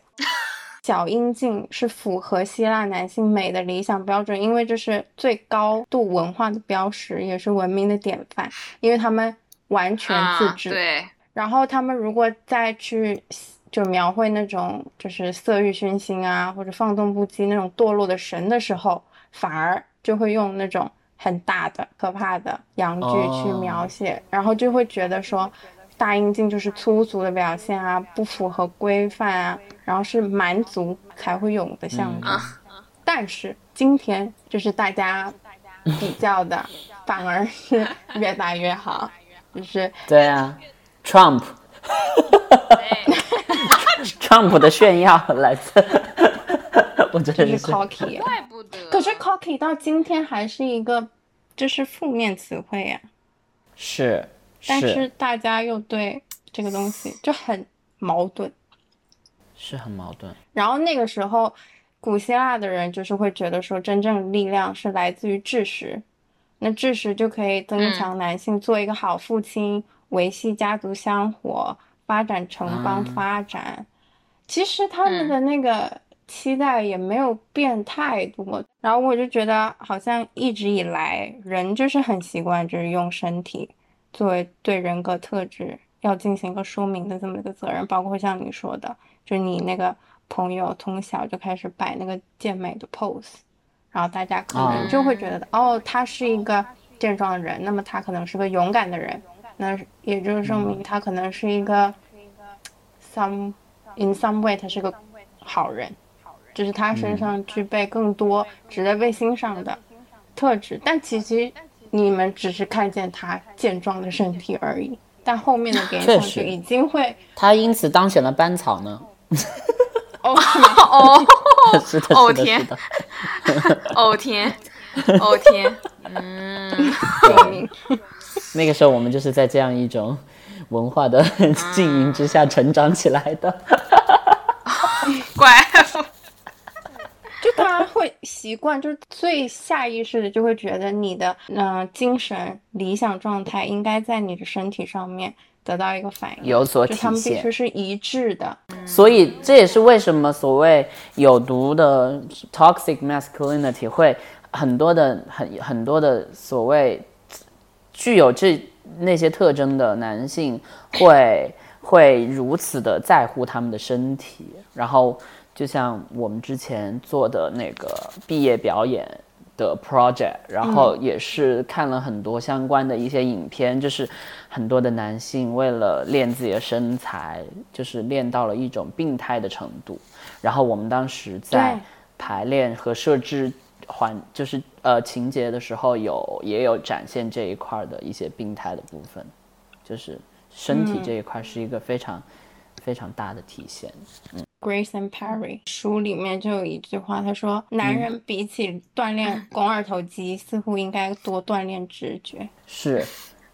A: 小阴茎是符合希腊男性美的理想标准，因为这是最高度文化的标识，也是文明的典范。因为他们完全自制。
B: 对。
A: 然后他们如果再去就描绘那种就是色欲熏心啊，或者放纵不羁那种堕落的神的时候，反而就会用那种很大的可怕的阳具去描写，然后就会觉得说。大阴茎就是粗俗的表现啊，不符合规范啊，然后是蛮族才会有的象征。但是今天就是大家比较的，反而是越大越好，就是
C: 对啊，Trump，Trump 的炫耀来自，我觉得
A: 是 cocky，
B: 怪不得。
A: 可是 cocky 到今天还是一个就是负面词汇呀，
C: 是。
A: 但是大家又对这个东西就很矛盾，
C: 是很矛盾。
A: 然后那个时候，古希腊的人就是会觉得说，真正的力量是来自于知识，那知识就可以增强男性做一个好父亲，维系家族香火，发展城邦发展。其实他们的那个期待也没有变太多。然后我就觉得，好像一直以来人就是很习惯，就是用身体。作为对人格特质要进行一个说明的这么一个责任，包括像你说的，就是你那个朋友从小就开始摆那个健美的 pose，然后大家可能就会觉得，哦，他是一个健壮的人，那么他可能是个勇敢的人，那也就是证明他可能是一个 some in some way 他是个好人，就是他身上具备更多值得被欣赏的特质，但其实。你们只是看见他健壮的身体而已，但后面的联想就已经会，
C: 他因此当选了班草呢。
A: 哦
B: 哦，哦 天，哦天，哦天，嗯，
C: 那个时候我们就是在这样一种文化的浸淫之下成长起来的。
B: 怪，
A: 大家会习惯，就是最下意识的就会觉得你的嗯、呃精神理想状态应该在你的身体上面得到一个反应，
C: 有所
A: 就他们必须是一致的。
C: 所以这也是为什么所谓有毒的 toxic masculinity 会很多的很很多的所谓具有这那些特征的男性会会如此的在乎他们的身体，然后就像我们之前做的那个毕业表演的 project，然后也是看了很多相关的一些影片，就是很多的男性为了练自己的身材，就是练到了一种病态的程度。然后我们当时在排练和设置环，就是呃情节的时候有也有展现这一块儿的一些病态的部分，就是身体这一块是一个非常、非常大的体现。
A: Grace and Perry 书里面就有一句话，他说：“男人比起锻炼 肱二头肌，似乎应该多锻炼直觉。
C: 是，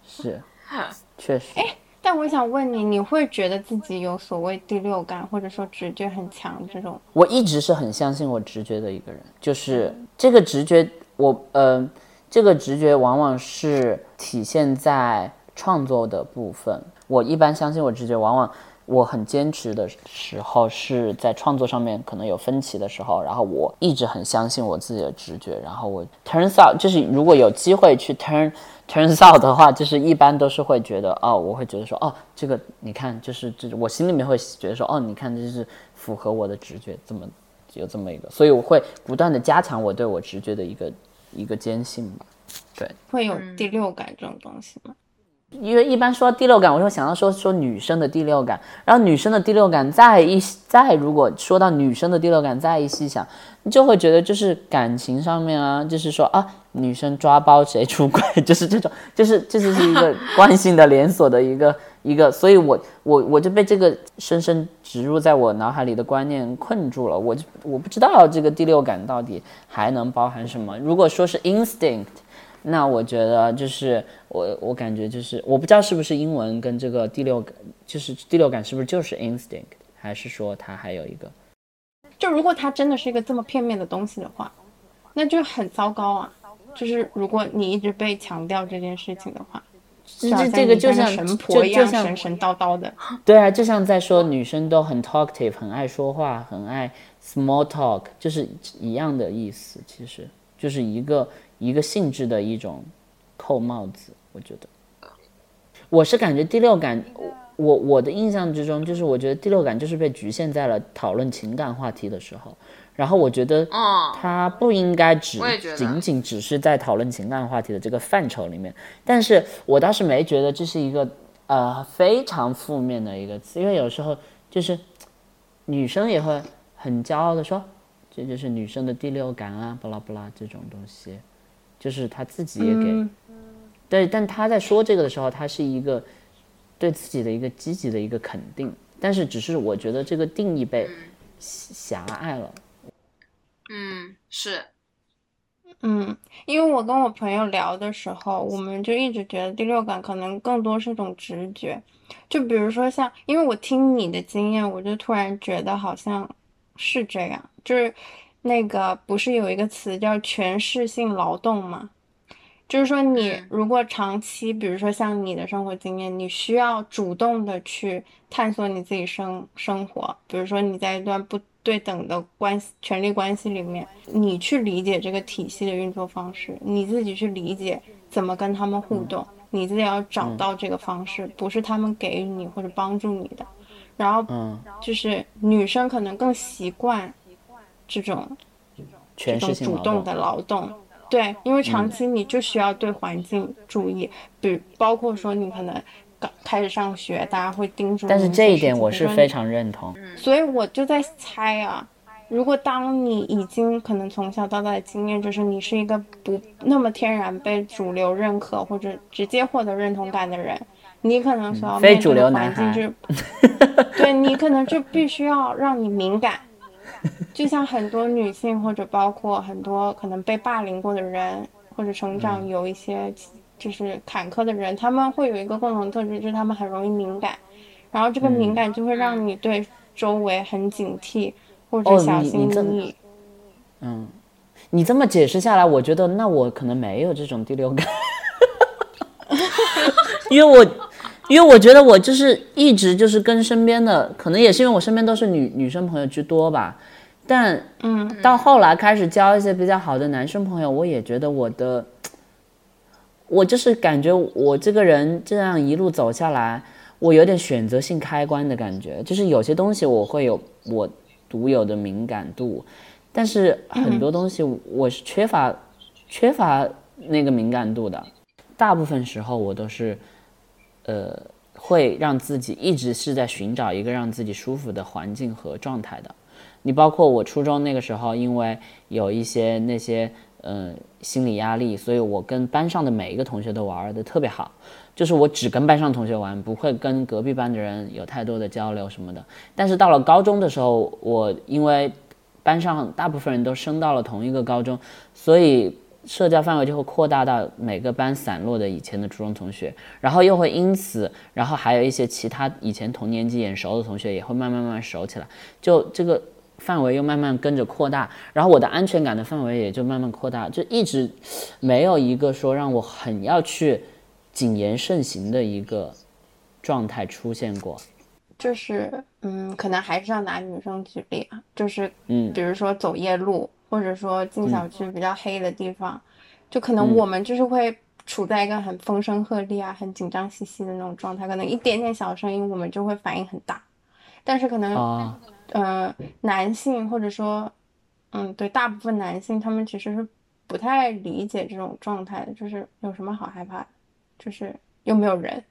C: 是，确实。
A: 但我想问你，你会觉得自己有所谓第六感，或者说直觉很强这种？
C: 我一直是很相信我直觉的一个人，就是这个直觉，我呃，这个直觉往往是体现在创作的部分。我一般相信我直觉，往往我很坚持的时候是在创作上面可能有分歧的时候，然后我一直很相信我自己的直觉，然后我 turns out 就是如果有机会去 turn turns out 的话，就是一般都是会觉得哦，我会觉得说哦，这个你看，就是这我心里面会觉得说哦，你看这是符合我的直觉，这么有这么一个，所以我会不断的加强我对我直觉的一个一个坚信吧。对，
A: 会有第六感这种东西吗？
C: 因为一般说第六感，我就想到说说女生的第六感，然后女生的第六感再一再如果说到女生的第六感再一细想，你就会觉得就是感情上面啊，就是说啊，女生抓包谁出轨，就是这种，就是这就是一个惯性的连锁的一个一个，所以我我我就被这个深深植入在我脑海里的观念困住了，我就我不知道这个第六感到底还能包含什么。如果说是 instinct。那我觉得就是我，我感觉就是我不知道是不是英文跟这个第六感，就是第六感是不是就是 instinct，还是说它还有一个？
A: 就如果它真的是一个这么片面的东西的话，那就很糟糕啊！就是如果你一直被强调这件事情的话，
C: 这这这个就
A: 像神婆一样
C: 就就像
A: 神神叨叨的。
C: 对啊，就像在说女生都很 talkative，很爱说话，很爱 small talk，就是一样的意思，其实就是一个一个性质的一种扣帽子，我觉得。我是感觉第六感，我我的印象之中，就是我觉得第六感就是被局限在了讨论情感话题的时候，然后我觉得
B: 嗯，
C: 它不应该只仅仅只是在讨论情感话题的这个范畴里面。但是我倒是没觉得这是一个呃非常负面的一个词，因为有时候就是女生也会很骄傲的说，这就是女生的第六感啊，巴拉巴拉这种东西，就是他自己也给、
A: 嗯。
C: 对，但他在说这个的时候，他是一个对自己的一个积极的一个肯定，但是只是我觉得这个定义被狭隘了。
B: 嗯，是，
A: 嗯，因为我跟我朋友聊的时候，我们就一直觉得第六感可能更多是一种直觉。就比如说像，因为我听你的经验，我就突然觉得好像是这样，就是那个不是有一个词叫全市性劳动吗？就是说，你
B: 嗯。
A: 如果长期，比如说像你的生活经验，你需要主动的去探索你自己生生活，比如说你在一段不对等的关系、权力关系里面，你去理解这个体系的运作方式，你自己去理解怎么跟他们互动，你自己要找到这个方式，不是他们给予你或者帮助你的。然后
C: 嗯，
A: 就是女生可能更习惯这种
C: 全
A: 这种。主动的劳动。对，因为长期你就需要对环境注意，比包括说你可能刚开始上学，大家会盯住
C: 但是这一点我是非常认同。
A: 所以我就在猜啊，如果当你已经可能从小到大的经验就是你是一个不那么天然被主流认可或者直接获得认同感的人，你可能所要面对的
C: 主流
A: 环境就，对你可能就必须要让你敏感。就像很多女性或者包括很多可能被霸凌过的人，或者成
C: 嗯
A: 长有一些就是坎坷的人，他们会有一个共同特质，就是他们很容易敏感，然后这个
C: 嗯
A: 敏感就会让你对周围很警惕或者
C: 哦
A: 小心翼翼。
C: 嗯，你这么解释下来，我觉得那我可能没有这种第六感，因为我因为我觉得我就是一直就是跟身边的，可能也是因为我身边都是女女生朋友居多吧。但
A: 嗯，
C: 到后来开始交一些比较好的男生朋友，我也觉得我的，我就是感觉我这个人这样一路走下来，我有点选择性开关的感觉，就是有些东西我会有我独有的敏感度，但是很多东西我是缺乏缺乏那个敏感度的，大部分时候我都是，呃，会让自己一直是在寻找一个让自己舒服的环境和状态的。你包括我初中那个时候，因为有一些那些呃心理压力，所以我跟班上的每一个同学都玩的特别好，就是我只跟班上同学玩，不会跟隔壁班的人有太多的交流什么的。但是到了高中的时候，我因为班上大部分人都升到了同一个高中，所以社交范围就会扩大到每个班散落的以前的初中同学，然后又会因此，然后还有一些其他以前同年级眼熟的同学也会慢慢慢慢熟起来，就这个。范围又慢慢跟着扩大，然后我的安全感的范围也就慢慢扩大，就一直没有一个说让我很要去谨言慎行的一个状态出现过。
A: 就是嗯，可能还是要拿女生举例啊，就是
C: 嗯，
A: 比如说走夜路，或者说进小区比较黑的地方，就可能我们就是会处在一个很风声鹤唳啊、很紧张兮兮的那种状态，可能一点点小声音我们就会反应很大，但是可能。
C: 啊，
A: 呃，男性或者说，嗯，对，大部分男性他们其实是不太理解这种状态的，就是有什么好害怕的，就是又没有人。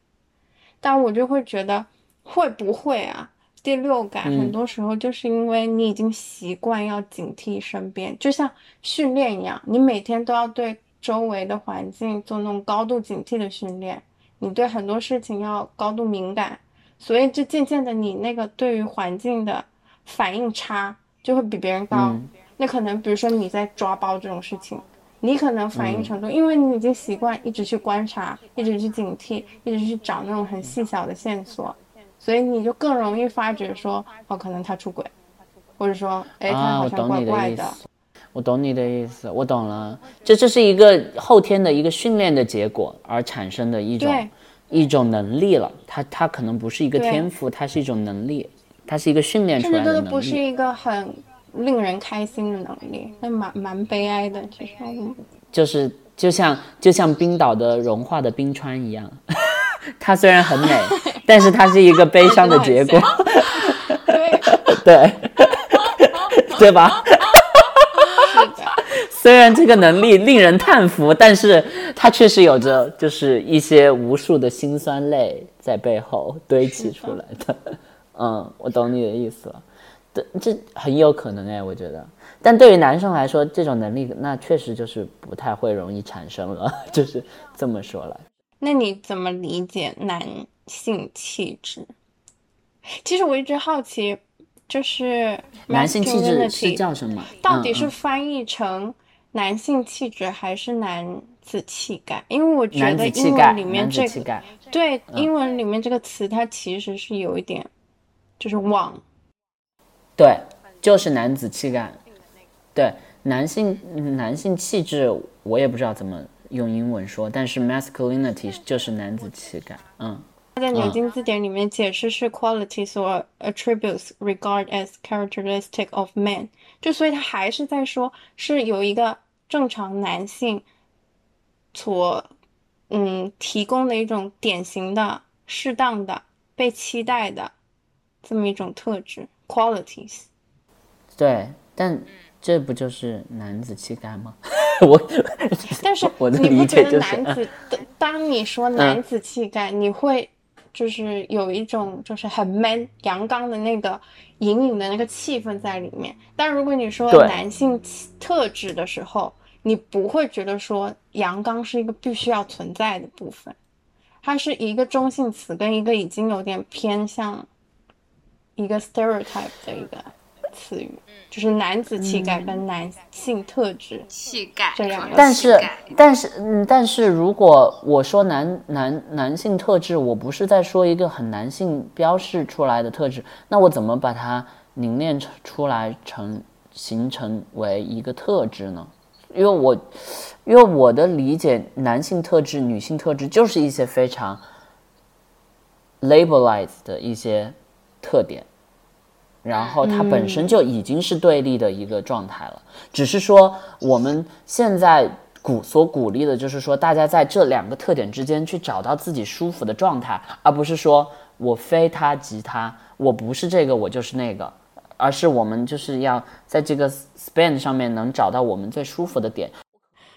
A: 但我就会觉得，会不会啊？第六感很多时候就是因为你已经习惯要警惕身边，就像训练一样，你每天都要对周围的环境做那种高度警惕的训练，你对很多事情要高度敏感，所以就渐渐的你那个对于环境的。反应差就会比别人高，那可能比如说你在抓包这种事情，你可能反应程度，因为你已经习惯一直去观察，一直去警惕，一直去找那种很细小的线索，所以你就更容易发觉说，哦，可能他出轨，或者说，哎，他好像怪怪的。
C: 我懂你的意思，我懂了，这这是一个后天的一个训练的结果而产生的一种一种能力了，它它可能不是一个天赋，它是一种能力。它是一个训练出来的
A: 能力，这不是一个很令人开心的能力，那蛮蛮悲哀的。其实，
C: 就是就像就像冰岛的融化的冰川一样，它虽然很美，但是它是一个悲伤的结果。
A: 对
C: 对对吧？虽然这个能力令人叹服，但是它确实有着就是一些无数的辛酸泪在背后堆砌出来的。嗯，我懂你的意思了，对，这很有可能哎，我觉得，但对于男生来说，这种能力那确实就是不太会容易产生了，就是这么说来。
A: 那你怎么理解男性气质？其实我一直好奇，就是
C: 男性气质是叫什么？
A: 到底是翻译成男性气质还是男子气概？因为我觉得英文里面这个对英文里面这个词，它其实是有一点。就是旺，
C: 对，就是男子气概，对，男性男性气质，我也不知道怎么用英文说，但是 masculinity 就是男子气概，嗯。
A: 在牛津字典里面解释是 qualities or attributes regarded as characteristic of man，就所以他还是在说，是有一个正常男性所嗯提供的一种典型的、适当的、被期待的。这么一种特质，qualities。
C: 对，但这不就是男子气概吗？我，
A: 但是你不觉得男子，当你说男子气概，你会就是有一种 就是很 man 阳刚的那个隐隐的那个气氛在里面。但如果你说男性特质的时候，你不会觉得说阳刚是一个必须要存在的部分，它是一个中性词，跟一个已经有点偏向。一个 stereotype 的一个词语，就是男子气概跟男性特质
B: 气概
A: 这两个。
C: 但是，但是，嗯，但是如果我说男男男性特质，我不是在说一个很男性标示出来的特质，那我怎么把它凝练出来成形成为一个特质呢？因为我，因为我的理解，男性特质、女性特质就是一些非常 labelized 的一些特点，然后它本身就已经是对立的一个状态了。只是说我们现在鼓所鼓励的就是说，大家在这两个特点之间去找到自己舒服的状态，而不是说我非他即他，我不是这个，我就是那个。而是我们就是要在这个 span 上面能找到我们最舒服的点。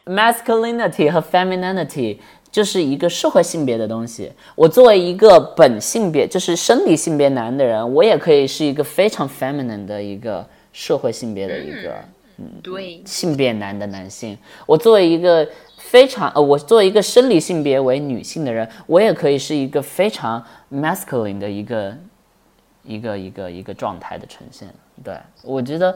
C: Masculinity 和 femininity 就是一个社会性别的东西。我作为一个本性别就是生理性别男的人，我也可以是一个非常 feminine 的一个社会性别的一个
B: 嗯，对，
C: 性别男的男性。我作为一个非常呃，我作为一个生理性别为女性的人，我也可以是一个非常 masculine 的一个。一个一个一个状态的呈现，对我觉得，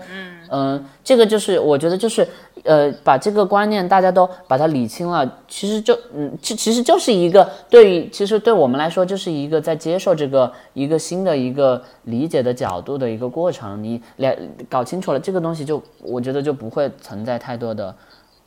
C: 嗯这个就是我觉得就是呃，把这个观念大家都把它理清了，其实就嗯，其其实就是一个对于其实对我们来说就是一个在接受这个一个新的一个理解的角度的一个过程。你了搞清楚了这个东西，就我觉得就不会存在太多的。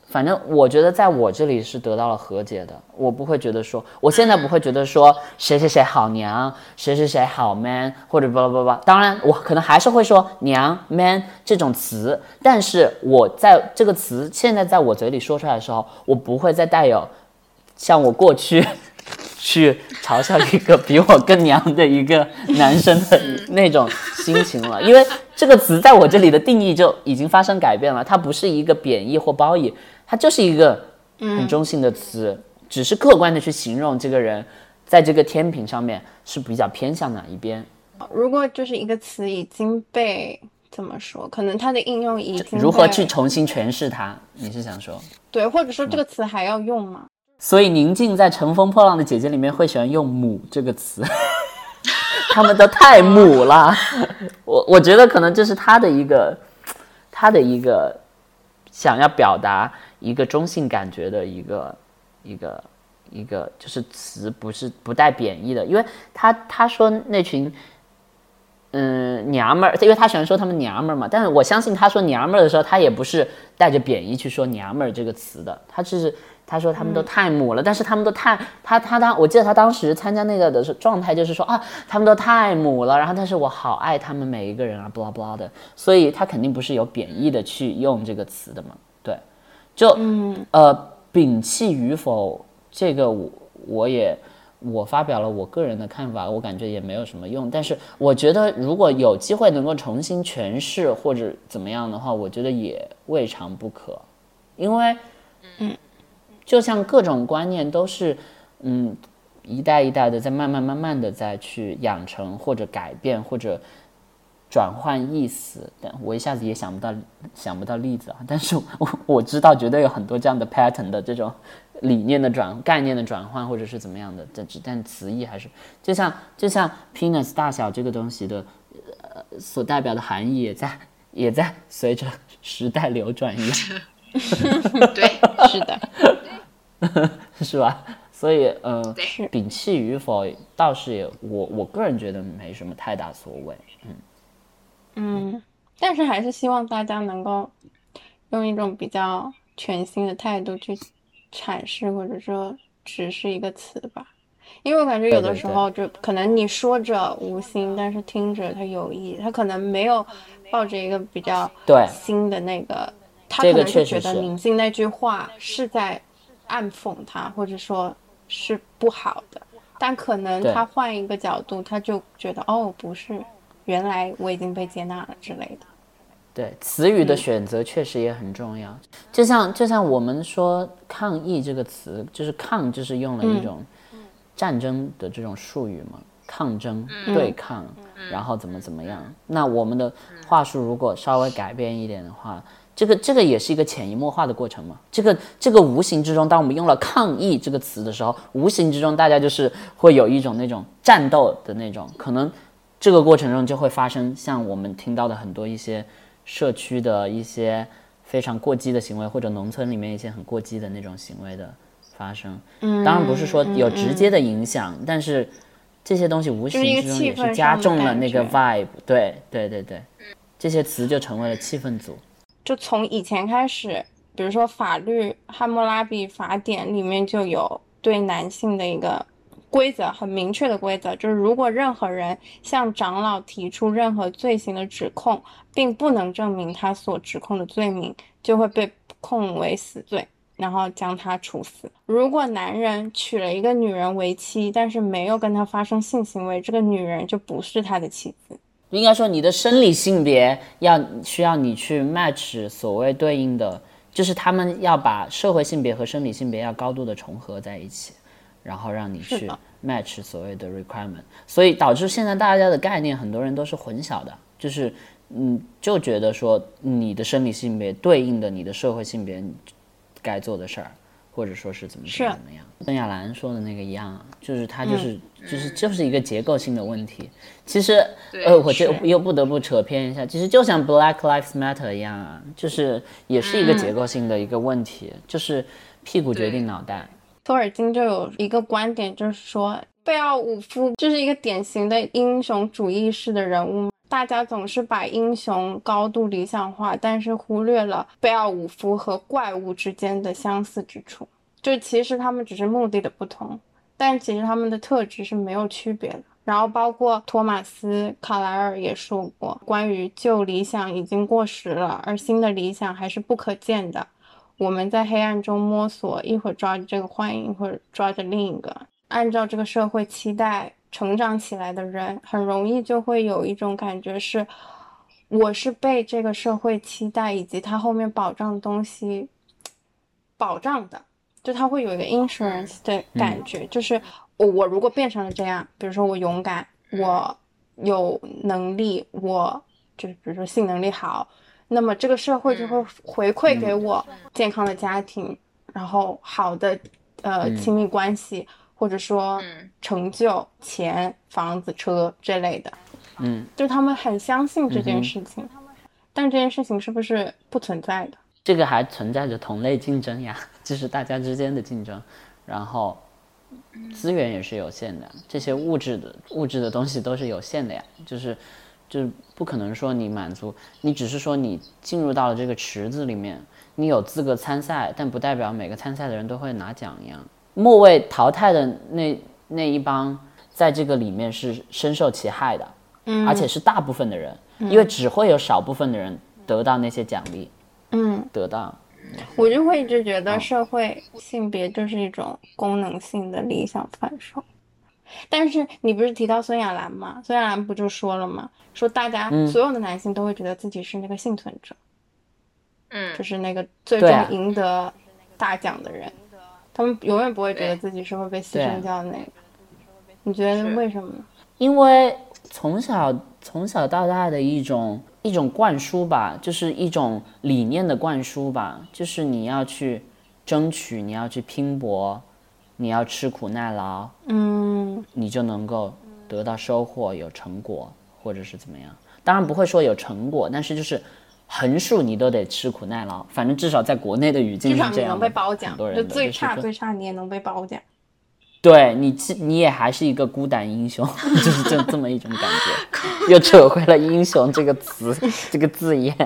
C: 反正我觉得在我这里是得到了和解的，我不会觉得说，我现在不会觉得说谁谁谁好娘，谁谁谁好 man，或者巴拉巴拉，当然我可能还是会说娘 man 这种词，但是我在这个词现在在我嘴里说出来的时候，我不会再带有像我过去去嘲笑一个比我更娘的一个男生的那种心情了，因为这个词在我这里的定义就已经发生改变了，它不是一个贬义或褒义。它就是一个很中性的词，只是客观的去形容这个人，在这个天平上面是比较偏向哪一边。
A: 如果就是一个词已经被怎么说，可能它的应用已经
C: 如何去重新诠释它？你是想说？
A: 对，或者说这个词还要用吗？
C: 所以宁静在《乘风破浪的姐姐》里面会喜欢用“母”这个词，他们都太母了。我我觉得可能这是他的一个，他的一个想要表达。一个中性感觉的一个一个一个就是词，不是不带贬义的，因为他他说那群嗯娘们儿，因为他喜欢说他们娘们儿嘛，但是我相信他说娘们儿的时候，他也不是带着贬义去说娘们儿这个词的，他就是他说他们都太母了，但是他们都太他他当我记得他当时参加那个的状态就是说啊，他们都太母了，然后但是我好爱他们每一个人啊，blah blah 的，所以他肯定不是有贬义的去用这个词的嘛。对就嗯呃，摒弃与否，这个我我也我发表了我个人的看法，我感觉也没有什么用。但是我觉得如果有机会能够重新诠释或者怎么样的话，我觉得也未尝不可。因为嗯，就像各种观念都是嗯一代一代的在慢慢慢慢的在去养成或者改变或者。转换意思，但我一下子也想不到想不到例子啊。但是我我知道绝对有很多这样的 pattern 的这种理念的转概念的转换，或者是怎么样的。但但词义还是就像就像 penis 大小这个东西的呃所代表的含义也在也在随着时代流转一样。
B: 对，
A: 是的，
C: 是吧？所以嗯，摒弃与否倒是也我我个人觉得没什么太大所谓，嗯。
A: 嗯，但是还是希望大家能够用一种比较全新的态度去阐释或者说只是一个词吧，因为我感觉有的时候就可能你说着无心，但是听着他有意，他可能没有抱着一个比较
C: 对。
A: 新的那个，他可能是觉得宁静那句话是在暗讽他，或者说是不好的，但可能他换一个角度，他就觉得哦，不是。原来我已经被接纳了之类的，
C: 对词语的选择确实也很重要。就像就像我们说“抗议”这个词，就是“抗”就是用了一种战争的这种术语嘛，抗争、对抗，然后怎么怎么样。那我们的话术如果稍微改变一点的话，这个这个也是一个潜移默化的过程嘛。这个这个无形之中，当我们用了“抗议”这个词的时候，无形之中大家就是会有一种那种战斗的那种可能。这个过程中就会发生像我们听到的很多一些社区的一些非常过激的行为，或者农村里面一些很过激的那种行为的发生。嗯，当然不是说有直接的影响，但是这些东西无形之中也是加重了那个 vibe。对对对对，这些词就成为了气氛组。
A: 就从以前开始，比如说法律《汉谟拉比法典》里面就有对男性的一个规则，很明确的规则，就是如果任何人向长老提出任何罪行的指控，并不能证明他所指控的罪名，就会被控为死罪，然后将他处死。如果男人娶了一个女人为妻，但是没有跟她发生性行为，这个女人就不是他的妻子。
C: 应该说，你的生理性别要需要你去 match 所谓对应的，就是他们要把社会性别和生理性别要高度的重合在一起，然后让你去 match 所谓的 requirement，所以导致现在大家的概念很多人都是混淆的，就是嗯就觉得说你的生理性别对应的你的社会性别该做的事儿。或者说是怎么怎么怎么样，孙亚兰说的那个一样啊，就是它就是就是就是一个结构性的问题。其实呃，我就又不得不扯偏一下，其实就像 Black Lives Matter 一样啊，就是也是一个结构性的一个问题，就是屁股决定脑袋。
A: 托尔金就有一个观点，就是说贝奥武夫就是一个典型的英雄主义式的人物。大家总是把英雄高度理想化，但是忽略了贝尔武夫和怪物之间的相似之处。就其实他们只是目的的不同，但其实他们的特质是没有区别的。然后包括托马斯·卡莱尔也说过，关于旧理想已经过时了，而新的理想还是不可见的。我们在黑暗中摸索，一会儿抓着这个幻影，一会儿抓着另一个。按照这个社会期待。成长起来的人很容易就会有一种感觉是，我是被这个社会期待以及他后面保障的东西保障的，就他会有一个 insurance 的感觉，就是我我如果变成了这样，比如说我勇敢，我有能力，我就是比如说性能力好，那么这个社会就会回馈给我健康的家庭，然后好的呃亲密关系。或者说成就、钱、房子、车这类的，
C: 嗯，
A: 就他们很相信这件事情，但这件事情是不是不存在的？
C: 这个还存在着同类竞争呀，就是大家之间的竞争，然后资源也是有限的，这些物质的物质的东西都是有限的呀，就是就是不可能说你满足，你只是说你进入到了这个池子里面，你有资格参赛，但不代表每个参赛的人都会拿奖一样。末位淘汰的那那一帮，在这个里面是深受其害的，
A: 嗯，
C: 而且是大部分的人，因为只会有少部分的人得到那些奖励，
A: 嗯，
C: 得到。
A: 我就会一直觉得社会性别就是一种功能性的理想范畴，但是你不是提到孙亚兰吗？孙亚兰不就说了吗？说大家所有的男性都会觉得自己是那个幸存者，
B: 嗯，
A: 就是那个最终赢得大奖的人。他们永远不会觉得自己是会被牺牲掉的那个。你觉得为什么呢？
C: 因为从小从小到大的一种一种灌输吧，就是一种理念的灌输吧，就是你要去争取，你要去拼搏，你要吃苦耐劳，
A: 嗯，
C: 你就能够得到收获，有成果，或者是怎么样。当然不会说有成果，但是就是。横竖你都得吃苦耐劳，反正至少在国内的语境是这样。
A: 能被褒奖，
C: 就
A: 最差最差你也能被褒奖。
C: 对你，你也还是一个孤胆英雄，就是这这么一种感觉。又扯回了“英雄”这个词，这个字眼。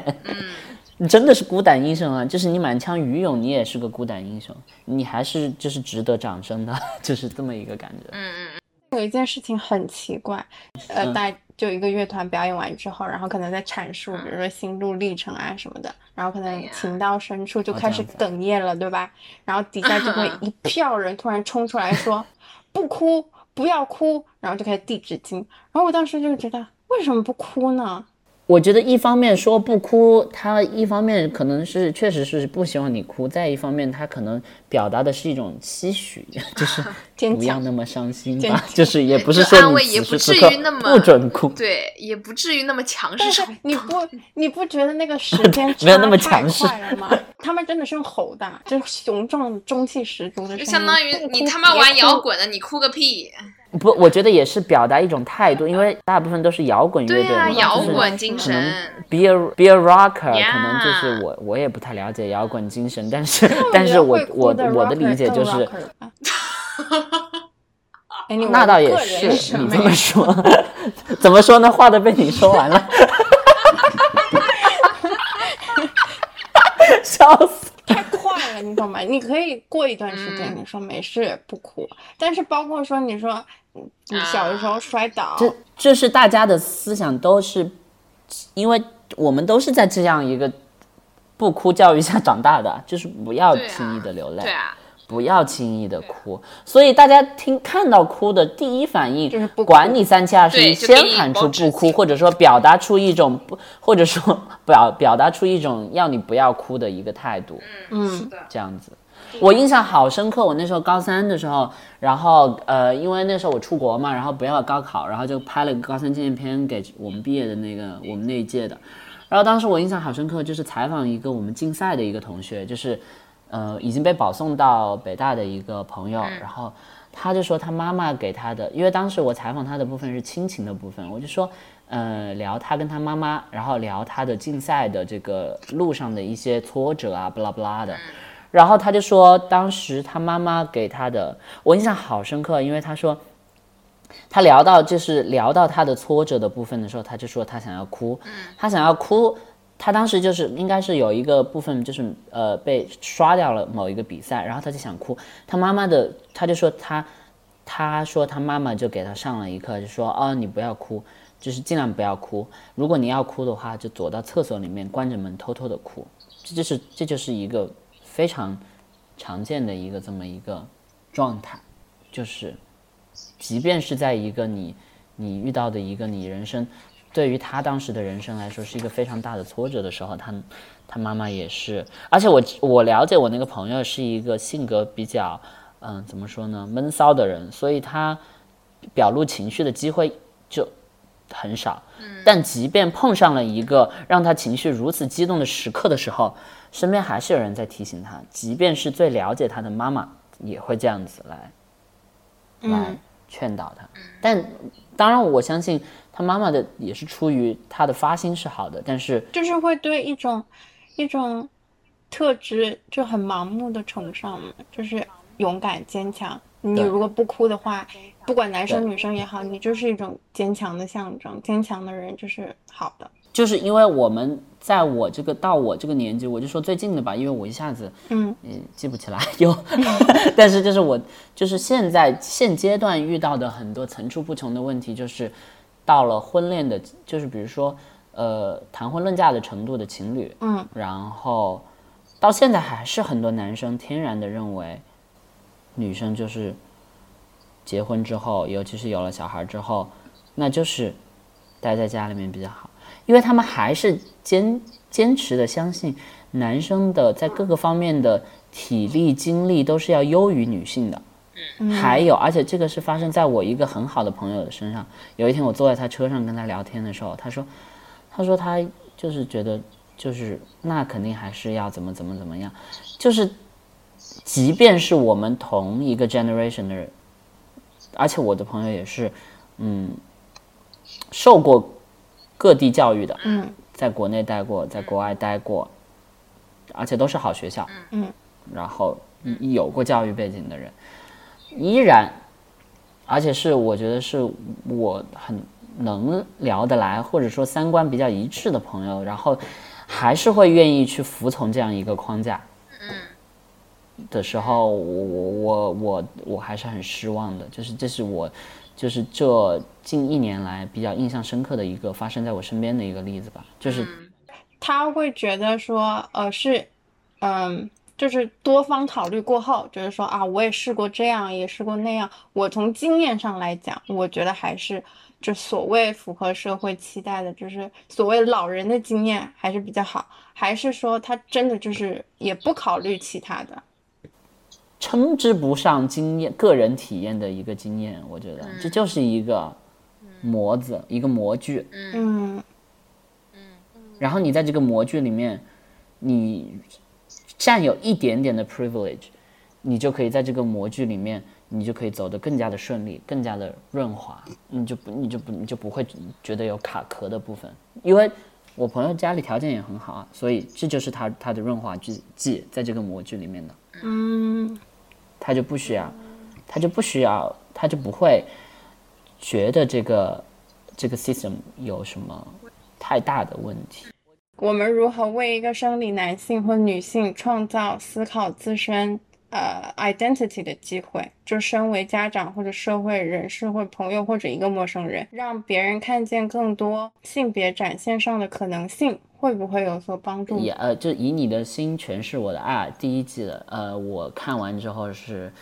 C: 你真的是孤胆英雄啊！就是你满腔余勇，你也是个孤胆英雄，你还是就是值得掌声的，就是这么一个感觉。
B: 嗯嗯。
A: 有一件事情很奇怪，呃，大就一个乐团表演完之后，然后可能在阐述，比如说心路历程啊什么的，然后可能情到深处就开始哽咽了，对吧？然后底下就会一 票人突然冲出来说：“不哭，不要哭。”然后就开始递纸巾。然后我当时就觉得，为什么不哭呢？
C: 我觉得一方面说不哭，他一方面可能是确实是不希望你哭；再一方面，他可能表达的是一种期许，就 是不要那么伤心吧，就是也不是说
B: 你
C: 此时此刻不准哭，
B: 对，也不至于那么强势。
A: 你不你不觉得那个时 间
C: 没有那么强势
A: 了吗？他们真的是用吼的，就是雄壮、中气十足的，
B: 就相当于你他妈玩摇滚的，你哭个屁！
C: 不我觉得也是表达一种态度因为大部分都是摇滚乐队嘛
B: 摇滚精神。
C: be a be a rocker 可能就是我我也不太了解摇滚精神 但是但是我我我的理解就是 那倒也是你这么说 怎么说呢？话都被你说完了。笑死。
A: 你懂吗？你可以过一段时间，
B: 嗯。
A: 你说没事不哭，但是包括说你说嗯你小的时候摔倒，
C: 这这是大家的思想都是，因为我们都是在这样一个不哭教育下长大的，就是不要轻易的流泪，
B: 对啊，
C: 不要轻易的哭。所以大家听看到哭的第一反应
A: 就是不
C: 管你三七二十一，先喊出不哭，或者说表达出一种不，或者说 表表达出一种要你不要哭的一个态度。
A: 嗯，是的
C: 这样子。我印象好深刻，我那时候高三的时候，然后呃，因为那时候我出国嘛，然后不要高考，然后就拍了个高三纪念片给我们毕业的那个我们那一届的。然后当时我印象好深刻，就是采访一个我们竞赛的一个同学，就是呃已经被保送到北大的一个朋友，然后他就说他妈妈给他的，因为当时我采访他的部分是亲情的部分，我就说呃聊他跟他妈妈，然后聊他的竞赛的这个路上的一些挫折啊，不拉不拉的。然后他就说，当时他妈妈给他的，我印象好深刻，因为他说，他聊到就是聊到他的挫折的部分的时候，他就说他想要哭，他想要哭，他当时就是应该是有一个部分就是呃被刷掉了某一个比赛，然后他就想哭，他妈妈的他就说他他说他妈妈就给他上了一课，就说哦你不要哭，就是尽量不要哭，如果你要哭的话，就躲到厕所里面关着门偷偷的哭，这就是这就是一个非常常见的一个这么一个状态，就是即便是在一个你你遇到的一个你人生对于他当时的人生来说是一个非常大的挫折的时候，他他妈妈也是，而且我我了解我那个朋友是一个性格比较嗯怎么说呢闷骚的人，所以他表露情绪的机会就很少。但即便碰上了一个让他情绪如此激动的时刻的时候，身边还是有人在提醒他，即便是最了解他的妈妈，也会这样子来来劝导他。但当然，我相信他妈妈的也是出于他的发心是好的，但是
A: 就是会对一种一种特质就很盲目的崇尚嘛，就是勇敢坚强。你如果不哭的话，不管男生女生也好，你就是一种坚强的象征。坚强的人就是好的。
C: 就是因为我们在我这个到我这个年纪，我就说最近的吧，因为我一下子
A: 嗯
C: 嗯记不起来有，但是就是我就是现在现阶段遇到的很多层出不穷的问题，就是到了婚恋的，就是比如说呃谈婚论嫁的程度的情侣，
A: 嗯，
C: 然后到现在还是很多男生天然的认为女生就是结婚之后，尤其是有了小孩之后，那就是待在家里面比较好，因为他们还是坚坚持的相信男生的在各个方面的体力精力都是要优于女性的。还有，而且这个是发生在我一个很好的朋友的身上。有一天我坐在他车上跟他聊天的时候，他说，他说他就是觉得就是那肯定还是要怎么怎么怎么样，就是即便是我们同一个 generation 的人，而且我的朋友也是，嗯，受过各地教育的，
A: 嗯，
C: 在国内待过，在国外待过，而且都是好学校，
A: 嗯，
C: 然后有过教育背景的人，依然，而且是我觉得是我很能聊得来，或者说三观比较一致的朋友，然后还是会愿意去服从这样一个框架，嗯。的时候，我我我我我还是很失望的，就是这是我，就是这近一年来比较印象深刻的一个发生在我身边的一个例子吧，就是
A: 他会觉得说，呃，是，嗯，就是多方考虑过后，就是说啊，我也试过这样，也试过那样。我从经验上来讲，我觉得还是就所谓符合社会期待的，就是所谓老人的经验还是比较好。还是说他真的就是也不考虑其他的？
C: 称之不上经验、个人体验的一个经验，我觉得这就是一个模子，一个模具。
A: 嗯嗯
C: 然后你在这个模具里面，你占有一点点的 privilege，你就可以在这个模具里面，你就可以走得更加的顺利，更加的润滑，你就不你就不你就不会觉得有卡壳的部分。因为我朋友家里条件也很好啊，所以这就是他他的润滑剂剂在这个模具里面的，
A: 嗯
C: 他就不需要，他就不需要，他就不会觉得这个这个 system 有什么太大的问题。
A: 我们如何为一个生理男性或女性创造思考自身呃 identity 的机会？就身为家长或者社会人士或朋友或者一个陌生人，让别人看见更多性别展现上的可能性，会不会有所帮助？
C: 也呃，就以你的心诠释我的爱，第一季的呃，我看完之后是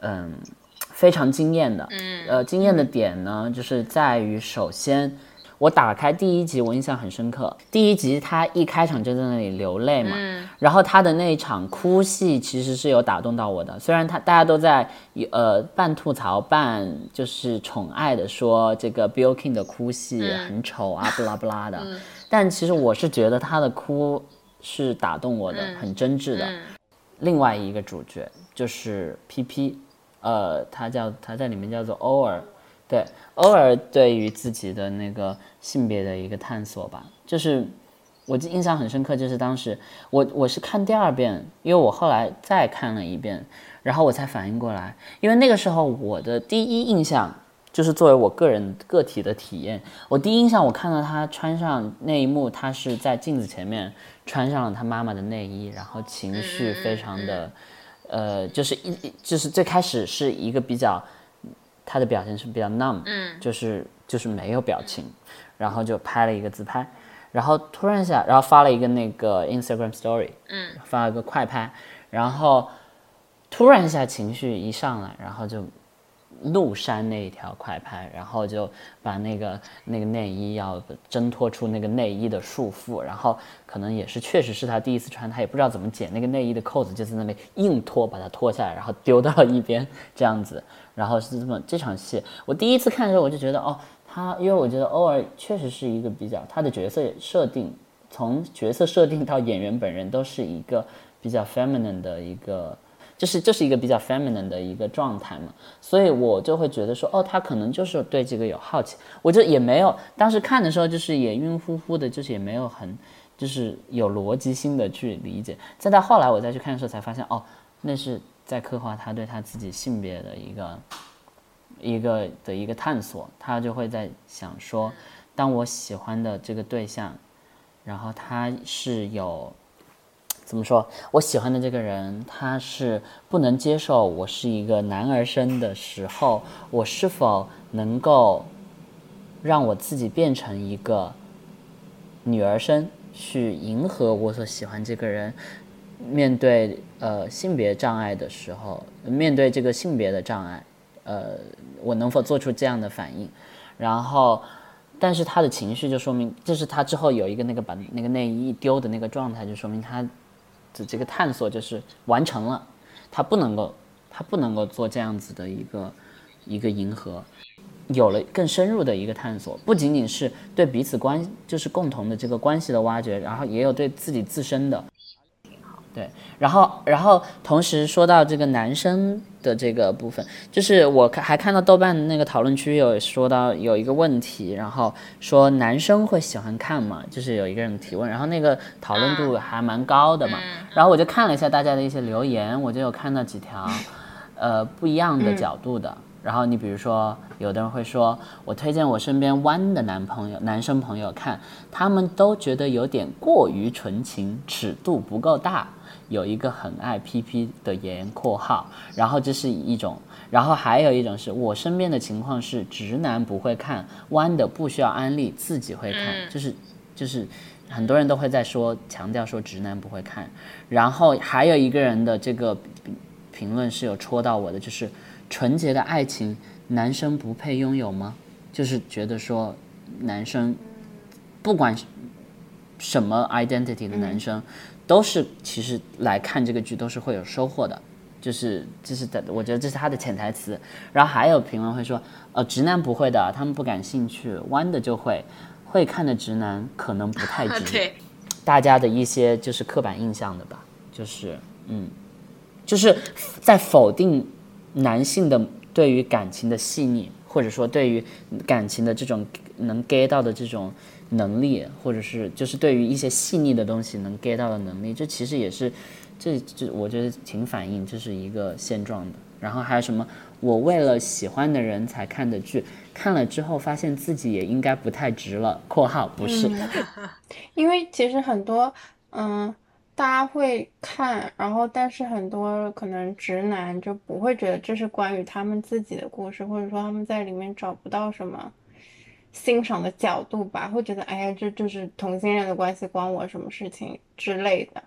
C: 嗯非常惊艳的。
B: 嗯
C: 呃，惊艳的点呢，就是在于首先。我打开第一集，我印象很深刻。第一集他一开场就在那里流泪嘛，然后他的那一场哭戏其实是有打动到我的。虽然他大家都在呃半吐槽半就是宠爱的说这个 Bill King 的哭戏很丑啊，不拉不拉的，但其实我是觉得他的哭是打动我的，很真挚的。另外一个主角就是 PP，呃，他叫他在里面叫做欧尔。对，偶尔对于自己的那个性别的一个探索吧，就是我印象很深刻，就是当时我我是看第二遍，因为我后来再看了一遍，然后我才反应过来，因为那个时候我的第一印象就是作为我个人个体的体验，我第一印象我看到他穿上那一幕，他是在镜子前面穿上了他妈妈的内衣，然后情绪非常的，呃，就是一就是最开始是一个比较。他的表情是比较 numb，
B: 嗯，
C: 就是就是没有表情，然后就拍了一个自拍，然后突然一下，然后发了一个那个 Instagram Story，
B: 嗯，
C: 发了个快拍，然后突然一下情绪一上来，然后就。怒删那一条快拍，然后就把那个那个内衣要挣脱出那个内衣的束缚，然后可能也是确实是他第一次穿，他也不知道怎么解那个内衣的扣子，就在那里硬脱，把它脱下来，然后丢到一边这样子，然后是这么这场戏，我第一次看的时候我就觉得哦，他因为我觉得欧尔确实是一个比较他的角色设定，从角色设定到演员本人都是一个比较 feminine 的一个。就是就是一个比较 feminine 的一个状态嘛，所以我就会觉得说，哦，他可能就是对这个有好奇，我就也没有当时看的时候就是也晕乎乎的，就是也没有很就是有逻辑性的去理解。再到后来我再去看的时候才发现，哦，那是在刻画他对他自己性别的一个一个的一个探索。他就会在想说，当我喜欢的这个对象，然后他是有。怎么说？我喜欢的这个人，他是不能接受我是一个男儿身的时候，我是否能够让我自己变成一个女儿身，去迎合我所喜欢这个人？面对呃性别障碍的时候，面对这个性别的障碍，呃，我能否做出这样的反应？然后，但是他的情绪就说明，就是他之后有一个那个把那个内衣丢的那个状态，就说明他。这这个探索就是完成了，他不能够，他不能够做这样子的一个一个迎合，有了更深入的一个探索，不仅仅是对彼此关，就是共同的这个关系的挖掘，然后也有对自己自身的。对，然后，然后同时说到这个男生的这个部分，就是我看还看到豆瓣那个讨论区有说到有一个问题，然后说男生会喜欢看吗？就是有一个人提问，然后那个讨论度还蛮高的嘛，然后我就看了一下大家的一些留言，我就有看到几条，呃，不一样的角度的。然后你比如说，有的人会说，我推荐我身边弯的男朋友、男生朋友看，他们都觉得有点过于纯情，尺度不够大。有一个很爱 PP 的言（括号），然后这是一种，然后还有一种是我身边的情况是，直男不会看弯的，不需要安利，自己会看，就是就是很多人都会在说强调说直男不会看，然后还有一个人的这个评论是有戳到我的，就是纯洁的爱情，男生不配拥有吗？就是觉得说男生不管什么 identity 的男生。都是其实来看这个剧都是会有收获的，就是这是的，我觉得这是他的潜台词。然后还有评论会说，呃，直男不会的，他们不感兴趣，弯的就会，会看的直男可能不太 直。
B: 对，
C: 大家的一些就是刻板印象的吧，就是嗯，就是在否定男性的对于感情的细腻，或者说对于感情的这种能 get 到的这种能力，或者是就是对于一些细腻的东西能 get 到的能力，这其实也是这这我觉得挺反映这是一个现状的。然后还有什么？我为了喜欢的人才看的剧，看了之后发现自己也应该不太值了。（括号不是）
A: 因为其实很多嗯。大家会看，然后但是很多可能直男就不会觉得这是关于他们自己的故事，或者说他们在里面找不到什么欣赏的角度吧，会觉得哎呀，这就是同性恋的关系，关我什么事情之类的。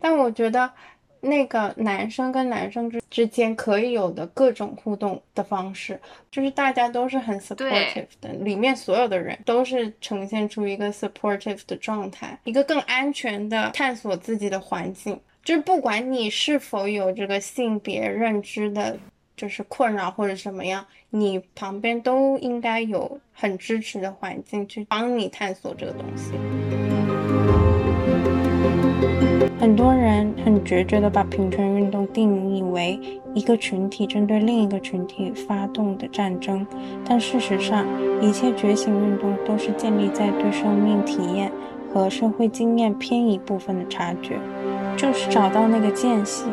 A: 但我觉得。那个男生跟男生之之间可以有的各种互动的方式，就是大家都是很 supportive 的，里面所有的人都是呈现出一个 supportive 的状态，一个更安全的探索自己的环境。就是不管你是否有这个性别认知的，就是困扰或者什么样，你旁边都应该有很支持的环境去帮你探索这个东西。很多人很决绝地把平权运动定义为一个群体针对另一个群体发动的战争，但事实上，一切觉醒运动都是建立在对生命体验和社会经验偏移部分的察觉，就是找到那个间隙，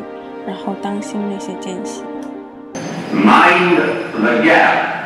A: 然后当心那些间隙。Mind the gap.